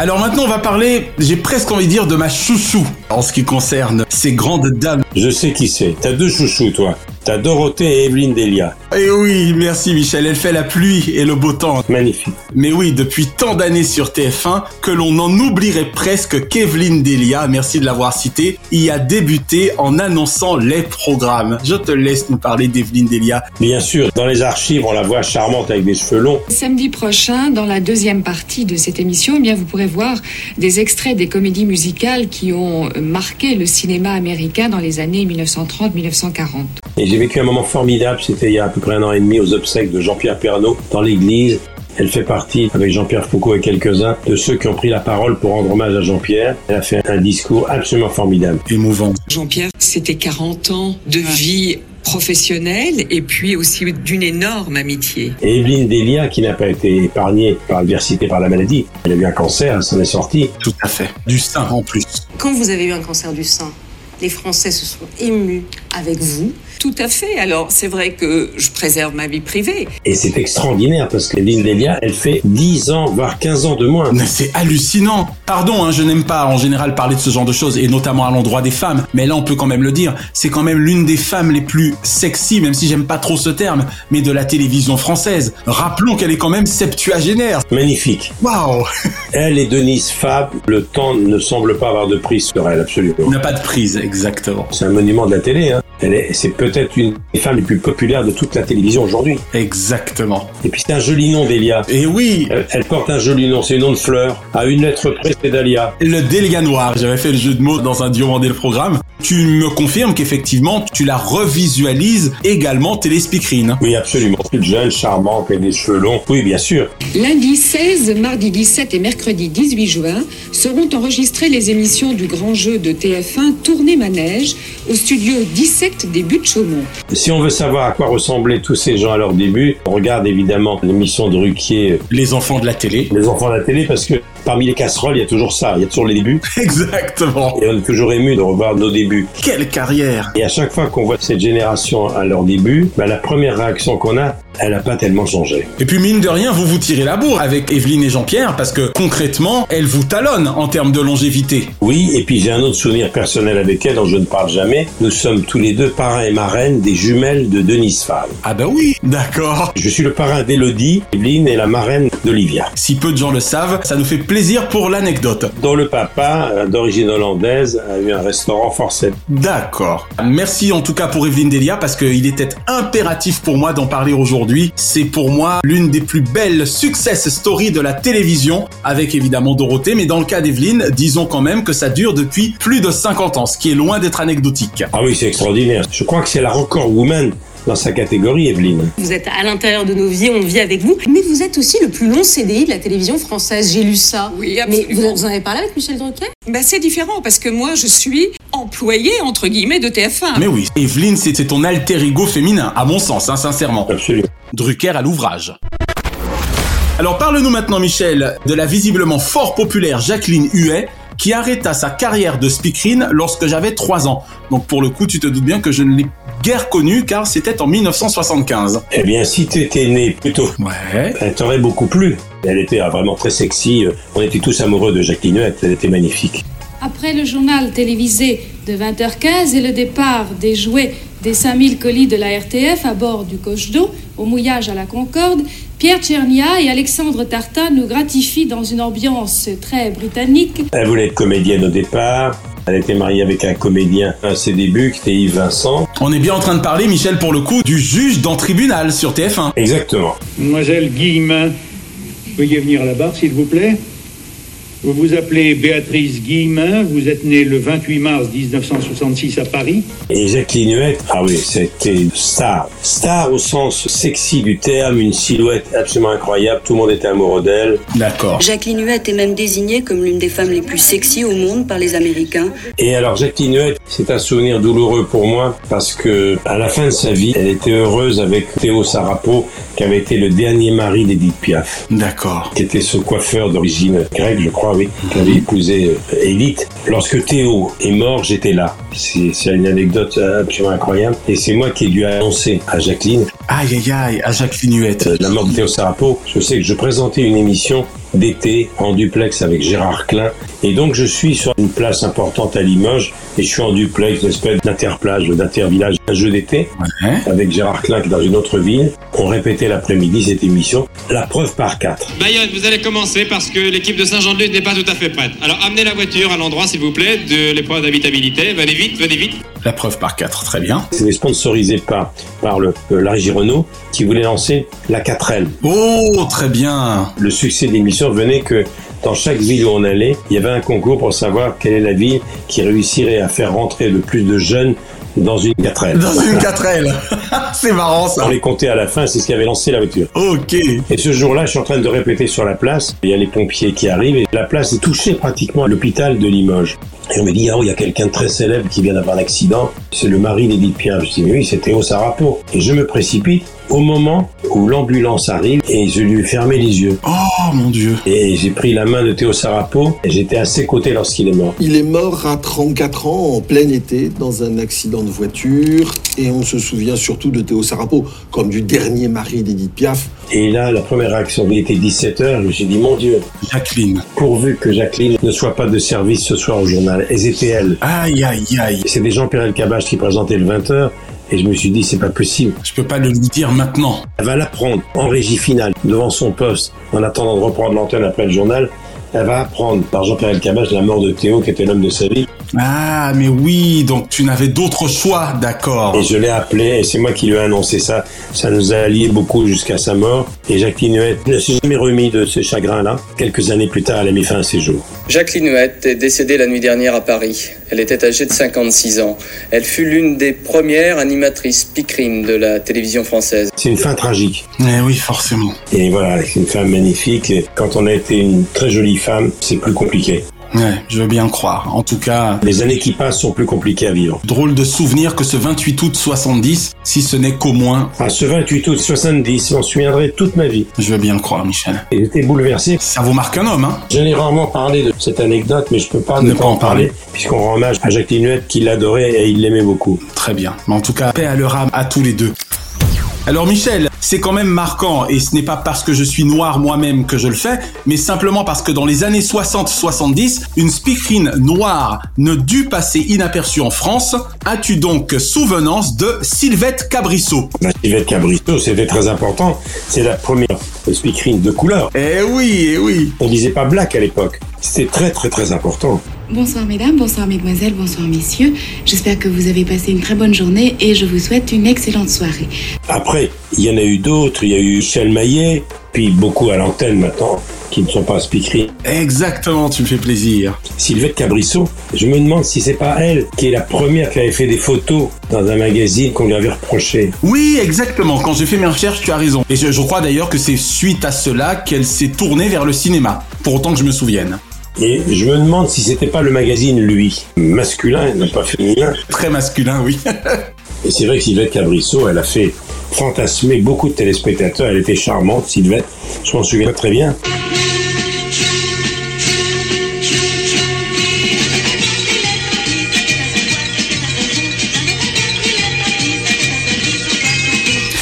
S4: Alors maintenant, on va parler, j'ai presque envie de dire, de ma chouchou en ce qui concerne ces grandes dames.
S5: Je sais qui c'est. T'as deux chouchous toi. T'as Dorothée et Evelyne Delia.
S4: Et oui, merci Michel, elle fait la pluie et le beau temps.
S5: Magnifique.
S4: Mais oui, depuis tant d'années sur TF1 que l'on en oublierait presque qu'Evelyne Delia, merci de l'avoir cité, y a débuté en annonçant les programmes. Je te laisse nous parler d'Evelyne Delia.
S5: Bien sûr, dans les archives, on la voit charmante avec des cheveux longs.
S17: Samedi prochain, dans la deuxième partie de cette émission, eh bien, vous pourrez voir des extraits des comédies musicales qui ont marqué le cinéma américain dans les années 1930-1940.
S5: J'ai vécu un moment formidable, c'était il y a à peu près un an et demi aux obsèques de Jean-Pierre Pernaud dans l'église. Elle fait partie, avec Jean-Pierre Foucault et quelques-uns, de ceux qui ont pris la parole pour rendre hommage à Jean-Pierre. Elle a fait un discours absolument formidable.
S4: Émouvant.
S23: Jean-Pierre, c'était 40 ans de vie professionnelle et puis aussi d'une énorme amitié.
S5: Et Evelyne Delia, qui n'a pas été épargnée par l'adversité, par la maladie, elle a eu un cancer, elle s'en est sortie.
S4: Tout à fait. Du sein en plus.
S24: Quand vous avez eu un cancer du sein, les Français se sont émus avec vous.
S23: Tout à fait. Alors, c'est vrai que je préserve ma vie privée.
S5: Et c'est extraordinaire parce que Delia, elle fait 10 ans, voire 15 ans de moins.
S4: Mais c'est hallucinant. Pardon, hein, je n'aime pas en général parler de ce genre de choses, et notamment à l'endroit des femmes, mais là on peut quand même le dire, c'est quand même l'une des femmes les plus sexy, même si j'aime pas trop ce terme, mais de la télévision française. Rappelons qu'elle est quand même septuagénaire.
S5: Magnifique.
S4: Waouh
S5: Elle et Denise Fab, le temps ne semble pas avoir de prise sur elle, absolument.
S4: Il n'a pas de prise, exactement.
S5: C'est un monument de la télé. Hein. Elle est, c'est peut-être une des femmes les plus populaires de toute la télévision aujourd'hui.
S4: Exactement.
S5: Et puis c'est un joli nom, Delia.
S4: Et oui
S5: Elle, elle porte un joli nom, c'est un nom de fleur. À une lettre près, c'est Dahlia.
S4: Le Delia Noir, j'avais fait le jeu de mots dans un diomandé le programme. Tu me confirmes qu'effectivement, tu la revisualises également téléspeakerine.
S5: Oui, absolument. Toute jeune, charmante, avec des cheveux longs. Oui, bien sûr.
S17: Lundi 16, mardi 17 et mercredi 18 juin seront enregistrées les émissions du grand jeu de TF1 Tournée Manège au studio 17 des Buttes Chaumont.
S5: Si on veut savoir à quoi ressemblaient tous ces gens à leur début, on regarde évidemment l'émission de Ruquier.
S4: Les enfants de la télé.
S5: Les enfants de la télé, parce que parmi les casseroles, il y a toujours ça. Il y a toujours les débuts.
S4: Exactement.
S5: Et on est toujours ému de revoir nos débuts.
S4: Quelle carrière
S5: Et à chaque fois qu'on voit cette génération à leur début, bah, la première réaction qu'on a, elle n'a pas tellement changé.
S4: Et puis mine de rien, vous vous tirez la bourre avec Evelyne et Jean-Pierre parce que concrètement, elle vous talonne en termes de longévité.
S5: Oui, et puis j'ai un autre souvenir personnel avec elle dont je ne parle jamais. Nous sommes tous les deux parrains et marraines des jumelles de Denise Fall.
S4: Ah bah oui, d'accord.
S5: Je suis le parrain d'Elodie, Evelyne est la marraine d'Olivia.
S4: Si peu de gens le savent, ça nous fait plaisir pour l'anecdote.
S5: Dont le papa, euh, d'origine hollandaise, a eu un restaurant forcé.
S4: D'accord. Merci en tout cas pour Evelyne Delia parce qu'il était impératif pour moi d'en parler aujourd'hui. C'est pour moi l'une des plus belles success stories de la télévision avec évidemment Dorothée, mais dans le cas d'Evelyne, disons quand même que ça dure depuis plus de 50 ans, ce qui est loin d'être anecdotique.
S5: Ah oui, c'est extraordinaire. Je crois que c'est la record woman dans sa catégorie, Evelyne.
S25: Vous êtes à l'intérieur de nos vies, on vit avec vous, mais vous êtes aussi le plus long CDI de la télévision française. J'ai lu ça.
S23: Oui,
S25: Mais
S23: absolument.
S25: vous, vous en avez parlé avec Michel Drucker?
S23: Ben, c'est différent parce que moi, je suis employée, entre guillemets, de TF1.
S4: Mais oui, Evelyne, c'est c'est ton alter ego féminin, à mon sens, hein, sincèrement.
S5: Absolument.
S4: Drucker à l'ouvrage. Alors parle-nous maintenant, Michel, de la visiblement fort populaire Jacqueline Huet, qui arrêta sa carrière de speakerine lorsque j'avais 3 ans. Donc pour le coup, tu te doutes bien que je ne l'ai guère connue, car c'était en 1975.
S5: Eh bien, si tu étais né plutôt,
S4: ouais.
S5: elle t'aurait beaucoup plu. Elle était euh, vraiment très sexy. On était tous amoureux de Jacqueline Huet. Elle était magnifique.
S21: Après le journal télévisé de 20h15 et le départ des jouets des 5000 colis de la RTF à bord du coche d'eau au mouillage à la Concorde, Pierre Tchernia et Alexandre Tartin nous gratifient dans une ambiance très britannique.
S5: Elle voulait être comédienne au départ. Elle était mariée avec un comédien à ses débuts, qui était Yves Vincent.
S4: On est bien en train de parler, Michel, pour le coup, du juge dans tribunal sur TF1.
S5: Exactement.
S26: Mademoiselle Guillemin, veuillez venir à la barre, s'il vous plaît. Vous vous appelez Béatrice Guillemin, vous êtes née le 28 mars 1966 à Paris.
S5: Et Jacqueline Huet, ah oui, c'était une star. Star au sens sexy du terme, une silhouette absolument incroyable. Tout le monde était amoureux d'elle.
S4: D'accord.
S27: Jacqueline Huet est même désignée comme l'une des femmes les plus sexy au monde par les Américains.
S5: Et alors Jacqueline Huet, c'est un souvenir douloureux pour moi parce que à la fin de sa vie, elle était heureuse avec Théo Sarapo, qui avait été le dernier mari d'Edith Piaf.
S4: D'accord.
S5: Qui était ce coiffeur d'origine grecque, je crois, oui, qui avait épousé euh, Edith. Lorsque Théo est mort, j'étais là. C'est une anecdote absolument incroyable. Et c'est moi qui ai dû annoncer à Jacqueline
S4: Aïe aïe aïe, à Jacqueline Huet.
S5: euh, la mort de Théo Sarapo. Je sais que je présentais une émission d'été en duplex avec Gérard Klein. Et donc je suis sur une place importante à Limoges et je suis en duplex, une espèce d'interplage, d'intervillage, un jeu d'été avec Gérard Klein qui est dans une autre ville. On répétait l'après-midi cette émission. La preuve par quatre.
S20: Bayonne, vous allez commencer parce que l'équipe de Saint-Jean-de-Luz n'est pas tout à fait prête. Alors amenez la voiture à l'endroit, s'il vous plaît, de l'épreuve d'habitabilité. Venez vite, venez vite.
S4: La preuve par 4, très bien.
S5: C'était sponsorisé par, par le, euh, la régie Renault qui voulait lancer la 4L.
S4: Oh, très bien.
S5: Le succès de l'émission venait que dans chaque ville où on allait, il y avait un concours pour savoir quelle est la ville qui réussirait à faire rentrer le plus de jeunes dans une 4L.
S4: Dans une 4L. c'est marrant ça.
S5: On les comptait à la fin, c'est ce qui avait lancé la voiture.
S4: Ok.
S5: Et ce jour-là, je suis en train de répéter sur la place. Il y a les pompiers qui arrivent et la place est touchée pratiquement à l'hôpital de Limoges. Et on me dit, ah oui, il y a quelqu'un de très célèbre qui vient d'avoir un accident. C'est le mari d'Edith Piaf. Je dis, oui, c'était au Sarapo. Et je me précipite au moment où l'ambulance arrive et je lui ai fermé les yeux.
S4: Oh mon dieu.
S5: Et j'ai pris la main de Théo Sarapo et j'étais à ses côtés lorsqu'il est mort.
S28: Il est mort à 34 ans en plein été dans un accident de voiture et on se souvient surtout de Théo Sarapo comme du dernier mari d'Edith Piaf.
S5: Et là, la première réaction, il était 17h, je me suis dit, mon Dieu.
S4: Jacqueline.
S5: Pourvu que Jacqueline ne soit pas de service ce soir au journal. Elles étaient elles.
S4: Aïe, aïe, aïe.
S5: C'était Jean-Pierre Elkabbach qui présentait le 20h. Et je me suis dit, c'est pas possible.
S4: Je peux pas le lui dire maintenant.
S5: Elle va l'apprendre en régie finale, devant son poste, en attendant de reprendre l'antenne après le journal. Elle va apprendre par Jean-Pierre Elkabbach la mort de Théo, qui était l'homme de sa vie.
S4: Ah, mais oui, donc tu n'avais d'autre choix, d'accord.
S5: Et je l'ai appelé, et c'est moi qui lui ai annoncé ça. Ça nous a liés beaucoup jusqu'à sa mort. Et Jacqueline Huette ne s'est jamais remis de ce chagrin-là. Quelques années plus tard, elle a mis fin à ses jours.
S29: Jacqueline Huette est décédée la nuit dernière à Paris. Elle était âgée de 56 ans. Elle fut l'une des premières animatrices picrines de la télévision française.
S5: C'est une fin tragique.
S4: Eh oui, forcément.
S5: Et voilà, c'est une femme magnifique. Et quand on a été une très jolie femme, c'est plus compliqué.
S4: Ouais, je veux bien croire. En tout cas,
S5: les années qui passent sont plus compliquées à vivre.
S4: Drôle de souvenir que ce 28 août 70, si ce n'est qu'au moins.
S5: Ah, ce 28 août 70, j'en souviendrai toute ma vie.
S4: Je veux bien le croire, Michel.
S5: J'étais bouleversé.
S4: Ça vous marque un homme, hein?
S5: Je n'ai rarement parlé de cette anecdote, mais je peux pas ne, pas en parler, puisqu'on rend hommage à Jacqueline Huette qui l'adorait et il l'aimait beaucoup.
S4: Très bien. Mais en tout cas, paix à leur âme à tous les deux. Alors Michel, c'est quand même marquant et ce n'est pas parce que je suis noir moi-même que je le fais, mais simplement parce que dans les années 60-70, une speakerine noire ne dut passer inaperçue en France. As-tu donc souvenance de Sylvette Cabrissot?
S5: Bah, Sylvette Cabrissot, c'était très important. C'est la première speakerine de couleur.
S4: Eh oui, eh oui.
S5: On disait pas black à l'époque. C'était très très très important.
S30: Bonsoir mesdames, bonsoir mesdemoiselles, bonsoir messieurs. J'espère que vous avez passé une très bonne journée et je vous souhaite une excellente soirée.
S5: Après, il y en a eu d'autres. Il y a eu Michel Maillet, puis beaucoup à l'antenne maintenant qui ne sont pas speakerines.
S4: Exactement, tu me fais plaisir.
S5: Sylvette Cabrissot, je me demande si c'est pas elle qui est la première qui avait fait des photos dans un magazine qu'on lui avait reproché.
S4: Oui, exactement. Quand j'ai fait mes recherches, tu as raison. Et je, je crois d'ailleurs que c'est suite à cela qu'elle s'est tournée vers le cinéma. Pour autant que je me souvienne.
S5: Et je me demande si c'était pas le magazine Lui, masculin, non pas féminin.
S4: Très masculin, oui.
S5: et c'est vrai que Sylvette Cabrissot, elle a fait fantasmer beaucoup de téléspectateurs. Elle était charmante, Sylvette. Je m'en souviens très bien.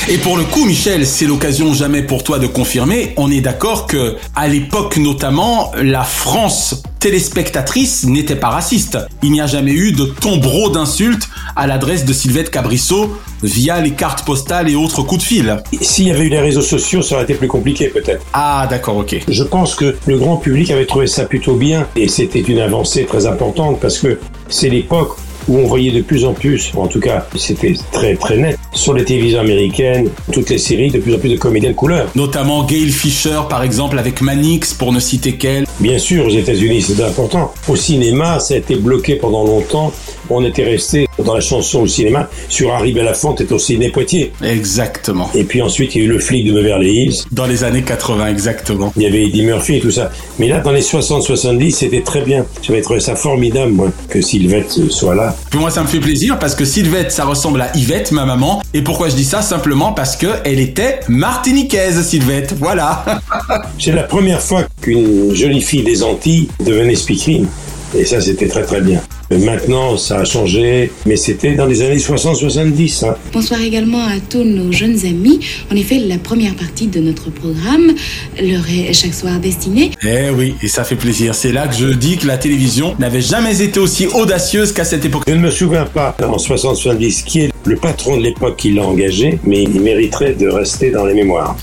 S4: Et pour le coup, Michel, c'est l'occasion jamais pour toi de confirmer. On est d'accord que, à l'époque notamment, la France téléspectatrice n'était pas raciste. Il n'y a jamais eu de tombereau d'insultes à l'adresse de Sylvette Cabrissot via les cartes postales et autres coups de fil.
S5: S'il y avait eu les réseaux sociaux, ça aurait été plus compliqué peut-être.
S4: Ah d'accord, ok.
S5: Je pense que le grand public avait trouvé ça plutôt bien et c'était une avancée très importante parce que c'est l'époque où on voyait de plus en plus, en tout cas c'était très très net, sur les télévisions américaines, toutes les séries, de plus en plus de comédiens de couleur.
S4: Notamment Gail Fisher par exemple avec Manix pour ne citer qu'elle.
S5: Bien sûr, aux États-Unis c'est important. Au cinéma, ça a été bloqué pendant longtemps. On était resté dans la chanson au cinéma sur Harry Belafonte et au ciné Poitiers.
S4: Exactement.
S5: Et puis ensuite, il y a eu le flic de Beverly Hills.
S4: Dans les années 80, exactement.
S5: Il y avait Eddie Murphy et tout ça. Mais là, dans les 60-70, c'était très bien. J'avais trouvé ça formidable, moi, que Sylvette soit là.
S4: Puis moi, ça me fait plaisir parce que Sylvette, ça ressemble à Yvette, ma maman. Et pourquoi je dis ça? Simplement parce que elle était martiniquaise, Sylvette. Voilà.
S5: C'est la première fois qu'une jolie fille des Antilles devenait speakerine. Et ça, c'était très très bien. Maintenant, ça a changé, mais c'était dans les années 60-70. Hein.
S30: Bonsoir également à tous nos jeunes amis. En effet, la première partie de notre programme leur est chaque soir destinée.
S4: Eh oui, et ça fait plaisir. C'est là que je dis que la télévision n'avait jamais été aussi audacieuse qu'à cette époque.
S5: Je ne me souviens pas, en 60-70, qui est le patron de l'époque qui l'a engagé, mais il mériterait de rester dans les mémoires.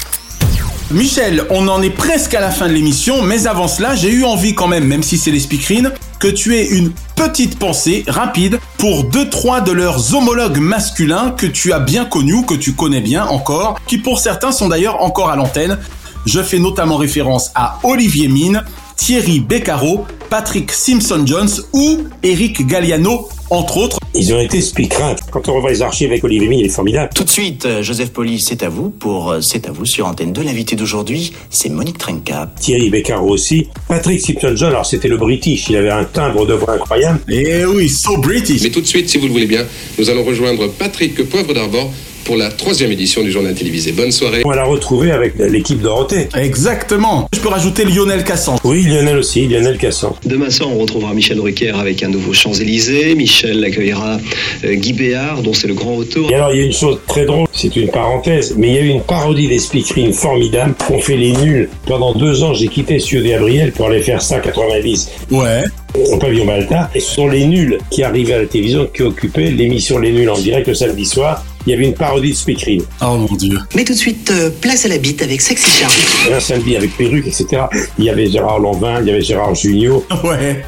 S4: Michel, on en est presque à la fin de l'émission, mais avant cela, j'ai eu envie quand même, même si c'est les speakerines, que tu aies une petite pensée rapide pour deux trois de leurs homologues masculins que tu as bien connus que tu connais bien encore, qui pour certains sont d'ailleurs encore à l'antenne. Je fais notamment référence à Olivier Mine, Thierry Beccaro, Patrick Simpson-Jones ou Eric Galliano entre autres.
S5: Ils ont été speakerins. Quand on revoit les archives avec Olivier Mine, il est formidable.
S31: Tout de suite, euh, Joseph Poli, c'est à vous pour euh, C'est à vous sur Antenne 2. L'invité d'aujourd'hui, c'est Monique Trenka.
S5: Thierry Beccaro aussi. Patrick Simpson-John, alors c'était le British, il avait un timbre de voix incroyable.
S4: Eh oui, so British.
S32: Mais tout de suite, si vous le voulez bien, nous allons rejoindre Patrick Poivre d'Arbor pour la troisième édition du journal télévisé. Bonne soirée.
S5: On va la retrouver avec l'équipe Dorothée.
S4: Exactement. Je peux rajouter Lionel Cassan.
S5: Oui, Lionel aussi, Lionel Cassan.
S33: Demain soir, on retrouvera Michel Drucker avec un nouveau Champs-Élysées. Michel accueillera euh, Guy Béard, dont c'est le grand auteur.
S5: Et alors, il y a une chose très drôle, c'est une parenthèse, mais il y a eu une parodie des speakerines formidable. On fait les nuls. Pendant deux ans, j'ai quitté Studio Gabriel pour aller faire ça 90.
S4: Ouais.
S5: Au pavillon Balta. Et ce sont les nuls qui arrivaient à la télévision qui occupaient l'émission Les Nuls en direct le samedi soir il y avait une parodie de Speakerine.
S4: Oh mon dieu.
S31: Mais tout de suite, euh, place à la bite avec Sexy Charlie.
S5: Un samedi avec perruque, etc. Il y avait Gérard Lanvin, il y avait Gérard Junior.
S4: Ouais.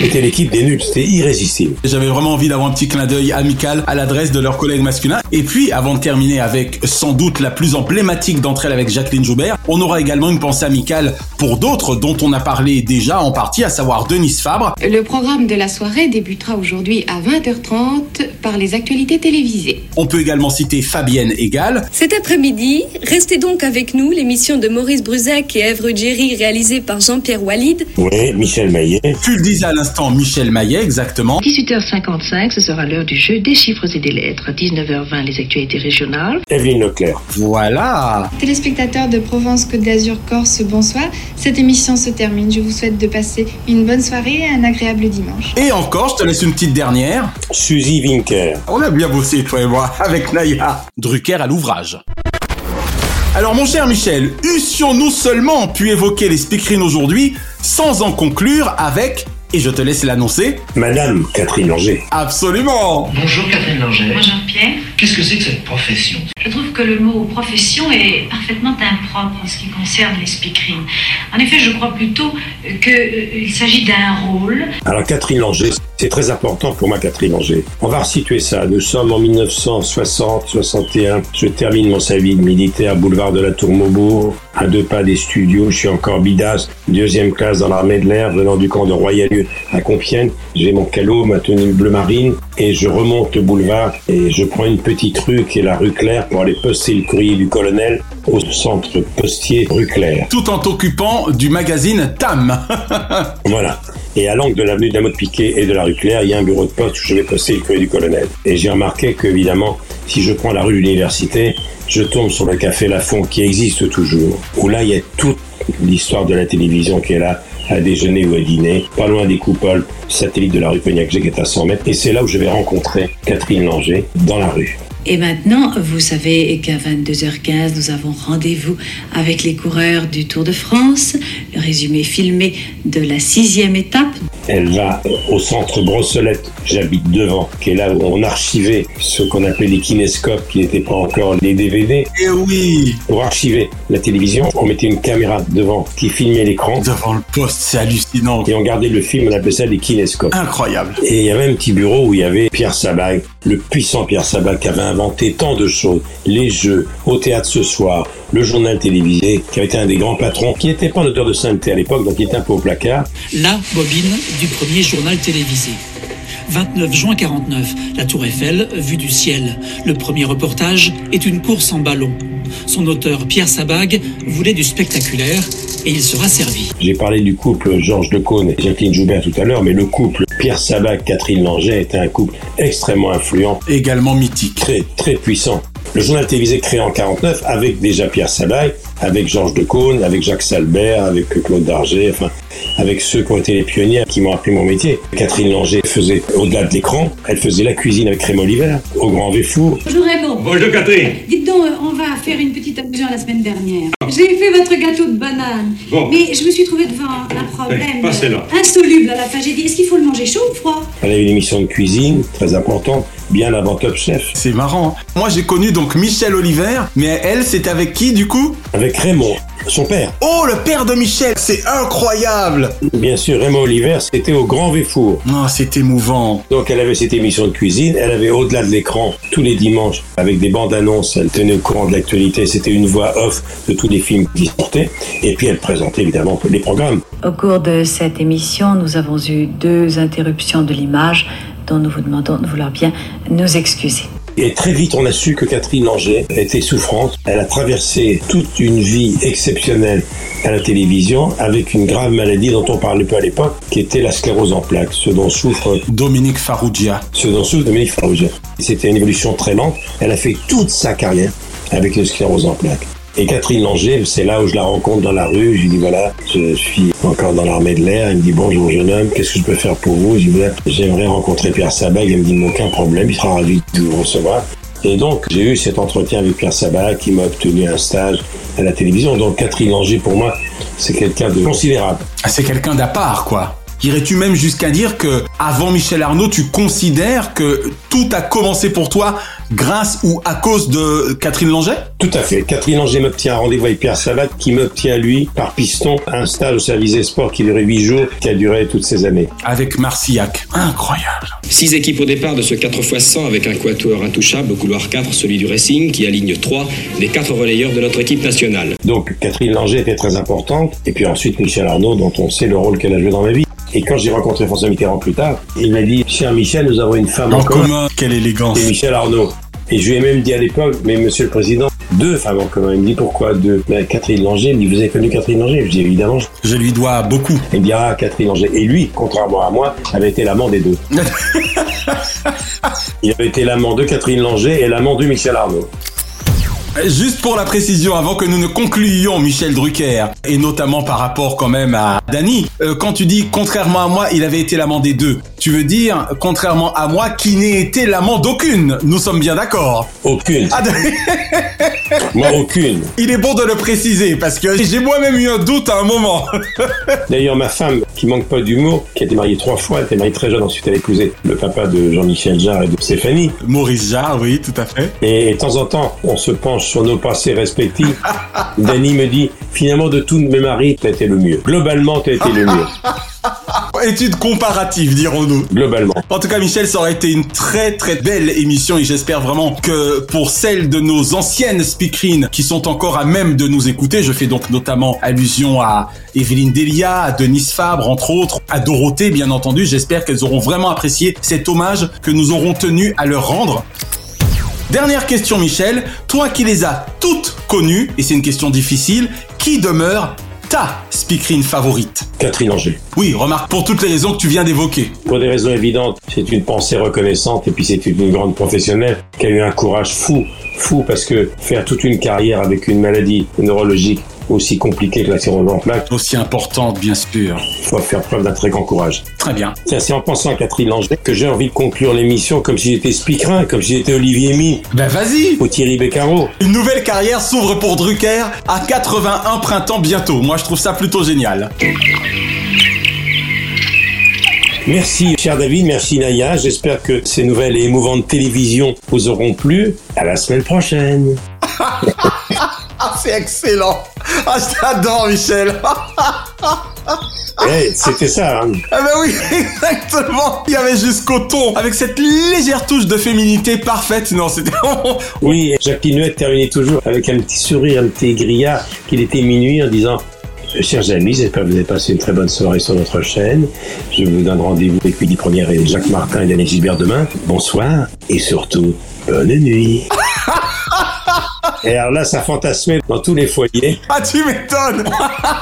S5: C'était l'équipe des nuls, c'était irrésistible.
S4: J'avais vraiment envie d'avoir un petit clin d'œil amical à l'adresse de leurs collègues masculins. Et puis, avant de terminer avec sans doute la plus emblématique d'entre elles avec Jacqueline Joubert, on aura également une pensée amicale pour d'autres dont on a parlé déjà en partie, à savoir Denise Fabre.
S30: Le programme de la soirée débutera aujourd'hui à 20h30 par les actualités télévisées.
S4: On peut également citer Fabienne Egal.
S24: Cet après-midi, restez donc avec nous, l'émission de Maurice Bruzek et Èvre Jerry réalisée par Jean-Pierre Walid.
S5: Oui, Michel Maillet.
S4: Tu le disais à l'instant, Michel Maillet, exactement.
S34: 18h55, ce sera l'heure du jeu des chiffres et des lettres. 19h20, les actualités régionales.
S5: Evelyne Leclerc.
S4: Voilà.
S35: Téléspectateurs de Provence Côte d'Azur Corse, bonsoir. Cette émission se termine. Je vous souhaite de passer une bonne soirée et un agréable dimanche.
S4: Et encore, je te laisse une petite dernière.
S5: Suzy Winker.
S4: On a bien bossé, toi et moi, avec Naya. Drucker à l'ouvrage. Alors mon cher Michel, eussions-nous seulement pu évoquer les speakerines aujourd'hui sans en conclure avec, et je te laisse l'annoncer,
S5: Madame Catherine Langer.
S4: Absolument
S36: Bonjour Catherine Langer.
S37: Bonjour Pierre.
S36: Qu'est-ce que c'est que cette profession?
S37: Je trouve que le mot profession est parfaitement impropre en ce qui concerne les speakerines. En effet, je crois plutôt qu'il s'agit d'un rôle.
S5: Alors Catherine Langer, c'est très important pour moi Catherine Langer. On va resituer ça. Nous sommes en 1960-61. Je termine mon service militaire boulevard de la Tour Maubourg, à deux pas des studios. Je suis encore bidas, deuxième classe dans l'armée de l'air, venant du camp de Royalieu à Compiègne. J'ai mon calot, ma tenue bleu marine, et je remonte le boulevard et je prends une petite rue qui est la rue Claire pour aller poster le courrier du colonel au centre postier rue Claire.
S4: Tout en t'occupant du magazine TAM.
S5: voilà. Et à l'angle de l'avenue de la Motte Piquet et de la rue Claire, il y a un bureau de poste où je vais poster le courrier du colonel. Et j'ai remarqué qu'évidemment, si je prends la rue de l'université, je tombe sur le café Lafont qui existe toujours, où là il y a toute l'histoire de la télévision qui est là, à déjeuner ou à dîner, pas loin des coupoles satellites de la rue Cognac-G qui est à 100 mètres. Et c'est là où je vais rencontrer Catherine Langer, dans la rue.
S34: Et maintenant, vous savez qu'à 22h15, nous avons rendez-vous avec les coureurs du Tour de France, le résumé filmé de la sixième étape.
S5: Elle va au centre Brossolette, j'habite devant, qui est là où on archivait ce qu'on appelait les kinéscopes, qui n'étaient pas encore les DVD.
S4: Et Eh oui
S5: Pour archiver la télévision, on mettait une caméra devant qui filmait l'écran.
S4: Devant le poste, c'est hallucinant.
S5: Et on gardait le film, on appelait ça des kinéscopes.
S4: Incroyable.
S5: Et il y avait un petit bureau où il y avait Pierre Sabag, le puissant Pierre Sabag qui avait inventé tant de choses. Les jeux, au théâtre ce soir, le journal télévisé, qui avait été un des grands patrons, qui n'était pas un auteur de sainteté à l'époque, donc il était un peu au placard.
S38: La bobine du premier journal télévisé. 29 juin 49, la Tour Eiffel, vue du ciel. Le premier reportage est une course en ballon. Son auteur, Pierre Sabag, voulait du spectaculaire et il sera servi.
S5: J'ai parlé du couple Georges Decaune et Jacqueline Joubert tout à l'heure, mais le couple Pierre Sabag, Catherine Langer était un couple extrêmement influent.
S4: Également mythique.
S5: Très, très puissant. Le journal télévisé créé en 49 avec déjà Pierre Sabag, avec Georges Decaune, avec Jacques Salbert, avec Claude Darger, enfin, avec ceux qui ont été les pionniers qui m'ont appris mon métier. Catherine Langer faisait, au-delà de l'écran, elle faisait la cuisine avec Raymond Oliver, au Grand Véfour.
S21: Bonjour Raymond.
S5: Bonjour Catherine.
S21: Dites donc, euh, on va faire une petite allusion à la semaine dernière. J'ai fait votre gâteau de banane.
S5: Bon.
S21: Mais je me suis trouvé devant un problème
S5: Eh, passez-là.
S21: insoluble à la fin. J'ai dit, est-ce qu'il faut le manger chaud ou froid?
S5: Elle avait une émission de cuisine très importante, bien avant Top Chef.
S4: C'est marrant. Moi, j'ai connu donc Michel Oliver, mais elle, c'était avec qui du coup?
S5: Avec Raymond. Son père.
S4: Oh, le père de Michel, c'est incroyable
S5: Bien sûr, Raymond Oliver, c'était au Grand Véfour.
S4: Oh, c'est émouvant.
S5: Donc elle avait cette émission de cuisine, elle avait au-delà de l'écran, tous les dimanches, avec des bandes annonces, elle tenait au courant de l'actualité, c'était une voix off de tous les films qui sortaient, et puis elle présentait évidemment les programmes.
S34: Au cours de cette émission, nous avons eu deux interruptions de l'image dont nous vous demandons de vouloir bien nous excuser.
S5: Et très vite, on a su que Catherine Langer était souffrante. Elle a traversé toute une vie exceptionnelle à la télévision avec une grave maladie dont on parlait pas à l'époque, qui était la sclérose en plaques, ce dont souffre
S4: Dominique Farrugia.
S5: Ce dont souffre Dominique Farrugia. C'était une évolution très lente. Elle a fait toute sa carrière avec une sclérose en plaques. Et Catherine Langer, c'est là où je la rencontre dans la rue. Je lui dis voilà, je suis encore dans l'armée de l'air. Il me dit bonjour jeune homme, qu'est-ce que je peux faire pour vous? Je lui dis voilà, j'aimerais rencontrer Pierre Sabag. Il me dit aucun problème, il sera ravi de vous recevoir. Et donc j'ai eu cet entretien avec Pierre Sabag qui m'a obtenu un stage à la télévision. Donc Catherine Langer pour moi, c'est quelqu'un de considérable.
S4: Ah, c'est quelqu'un d'à part quoi. Irais-tu même jusqu'à dire que avant Michel Arnaud, tu considères que tout a commencé pour toi grâce ou à cause de Catherine Langer?
S5: Tout à fait. Catherine Langer m'obtient un rendez-vous avec Pierre Savat qui m'obtient lui par piston un stage au service des sports qui durait huit jours, qui a duré toutes ces années.
S4: Avec Marcillac. Incroyable.
S39: Six équipes au départ de ce 4 x 100 avec un quatuor intouchable au couloir 4, celui du Racing, qui aligne 3 des quatre relayeurs de notre équipe nationale.
S5: Donc Catherine Langer était très importante, et puis ensuite Michel Arnaud, dont on sait le rôle qu'elle a joué dans ma vie. Et quand j'ai rencontré François Mitterrand plus tard, il m'a dit, cher Michel, nous avons une femme
S4: en,
S5: en commun.
S4: commun. Quelle élégance.
S5: C'est Michel Arnaud. Et je lui ai même dit à l'époque, mais monsieur le président, deux femmes en commun. Il me dit pourquoi deux? Ben, Catherine Langer, il me dit vous avez connu Catherine Langer? Je dis évidemment.
S4: Je lui dois beaucoup.
S5: Il me dit ah Catherine Langer. Et lui, contrairement à moi, avait été l'amant des deux. il avait été l'amant de Catherine Langer et l'amant de Michel Arnaud.
S4: Juste pour la précision, avant que nous ne concluions Michel Drucker, et notamment par rapport quand même à Dany, euh, quand tu dis contrairement à moi, il avait été l'amant des deux, tu veux dire contrairement à moi, qui n'ait été l'amant d'aucune. Nous sommes bien d'accord.
S5: Aucune.
S4: Ah,
S5: moi aucune.
S4: Il est bon de le préciser parce que j'ai moi-même eu un doute à un moment.
S5: D'ailleurs, ma femme, qui manque pas d'humour, qui a été mariée trois fois, elle était mariée très jeune, ensuite elle a épousé le papa de Jean-Michel Jarre et de Stéphanie.
S4: Maurice Jarre, oui, tout à fait.
S5: Et de temps en temps, on se penche sur nos passés respectifs. Dany me dit, finalement, de tous mes maris, t'as été le mieux. Globalement, t'as été le mieux.
S4: Étude comparative, dirons-nous.
S5: Globalement.
S4: En tout cas, Michel, ça aurait été une très très belle émission et j'espère vraiment que pour celles de nos anciennes speakerines qui sont encore à même de nous écouter, je fais donc notamment allusion à Evelyne Delia, à Denise Fabre, entre autres, à Dorothée, bien entendu. J'espère qu'elles auront vraiment apprécié cet hommage que nous aurons tenu à leur rendre. Dernière question, Michel. Toi qui les as toutes connues, et c'est une question difficile, qui demeure ta speakerine favorite
S5: Catherine Langer.
S4: Oui, remarque, pour toutes les raisons que tu viens d'évoquer.
S5: Pour des raisons évidentes, c'est une pensée reconnaissante et puis c'est une grande professionnelle qui a eu un courage fou, fou parce que faire toute une carrière avec une maladie neurologique aussi compliquée que la sclérose en plaques.
S4: Aussi importante, bien sûr.
S5: Il faut faire preuve d'un très grand courage.
S4: Très bien.
S5: Tiens, c'est en pensant à Catherine Langer que j'ai envie de conclure l'émission comme si j'étais speakerin, comme si j'étais Olivier Mi.
S4: Ben vas-y
S5: Ou Thierry Beccaro.
S4: Une nouvelle carrière s'ouvre pour Drucker à 81 printemps bientôt. Moi, je trouve ça plutôt génial.
S5: Merci, cher David, merci Naya. J'espère que ces nouvelles et émouvantes télévisions vous auront plu. À la semaine prochaine.
S4: Ah, c'est excellent. Ah, j'adore, Michel.
S5: hey, c'était ça. Hein.
S4: Ah bah oui, exactement. Il y avait jusqu'au ton, avec cette légère touche de féminité parfaite. Non, c'était
S5: Oui, Jacqueline Huette terminait toujours avec un petit sourire, un petit grillard, qu'il était minuit en disant Chers amis, j'espère que vous avez passé une très bonne soirée sur notre chaîne. Je vous donne rendez-vous avec Willy Première et Jacques Martin et Daniel Gilbert demain. Bonsoir et surtout, bonne nuit. Et alors là, ça fantasmait dans tous les foyers.
S4: Ah, tu m'étonnes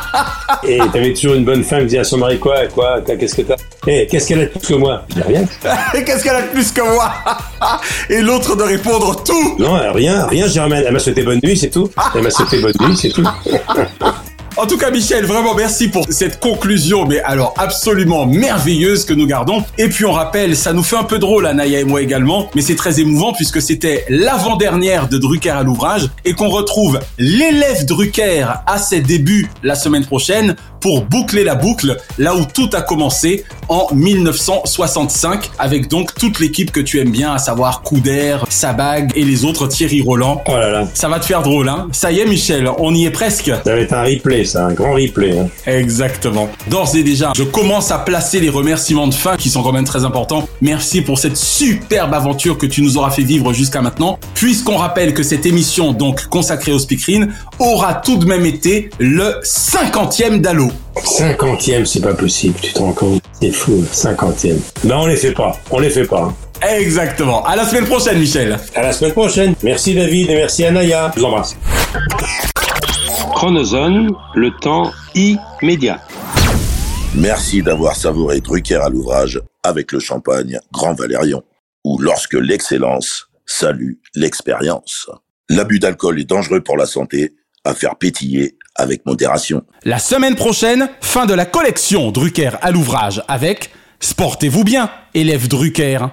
S5: Et t'avais toujours une bonne femme qui disait à son mari quoi, quoi, qu'est-ce que t'as? Eh, qu'est-ce qu'elle a de plus que moi? Je dis rien.
S4: qu'est-ce qu'elle a de plus que moi? Et l'autre de répondre tout
S5: Non, rien, rien, j'ai Elle m'a souhaité bonne nuit, c'est tout. Elle m'a souhaité bonne nuit, c'est tout.
S4: En tout cas, Michel, vraiment merci pour cette conclusion, mais alors absolument merveilleuse que nous gardons. Et puis on rappelle, ça nous fait un peu drôle, Anaya et moi également, mais c'est très émouvant puisque c'était l'avant-dernière de Drucker à l'ouvrage et qu'on retrouve l'élève Drucker à ses débuts la semaine prochaine pour boucler la boucle, là où tout a commencé en 1965, avec donc toute l'équipe que tu aimes bien, à savoir Couder, Sabag et les autres Thierry Roland.
S5: Oh là là.
S4: Ça va te faire drôle, hein Ça y est, Michel, on y est presque.
S5: Ça va être un replay, ça, un grand replay. Hein.
S4: Exactement. D'ores et déjà, je commence à placer les remerciements de fin qui sont quand même très importants. Merci pour cette superbe aventure que tu nous auras fait vivre jusqu'à maintenant. Puisqu'on rappelle que cette émission, donc consacrée au speakerine, aura tout de même été le 50e d'Allo.
S5: 50e, c'est pas possible, tu te rends compte? C'est fou, 50e. Non, on les fait pas, on les fait pas.
S4: Exactement. À la semaine prochaine, Michel.
S5: À la semaine prochaine. Merci David et merci Anaya. Je vous embrasse.
S39: Chronozone, le temps immédiat.
S40: Merci d'avoir savouré Drucker à l'ouvrage avec le champagne Grand Valérion, ou lorsque l'excellence salue l'expérience. L'abus d'alcool est dangereux pour la santé, à faire pétiller avec modération.
S4: La semaine prochaine, fin de la collection Drucker à l'ouvrage avec Sportez-vous bien, élève Drucker.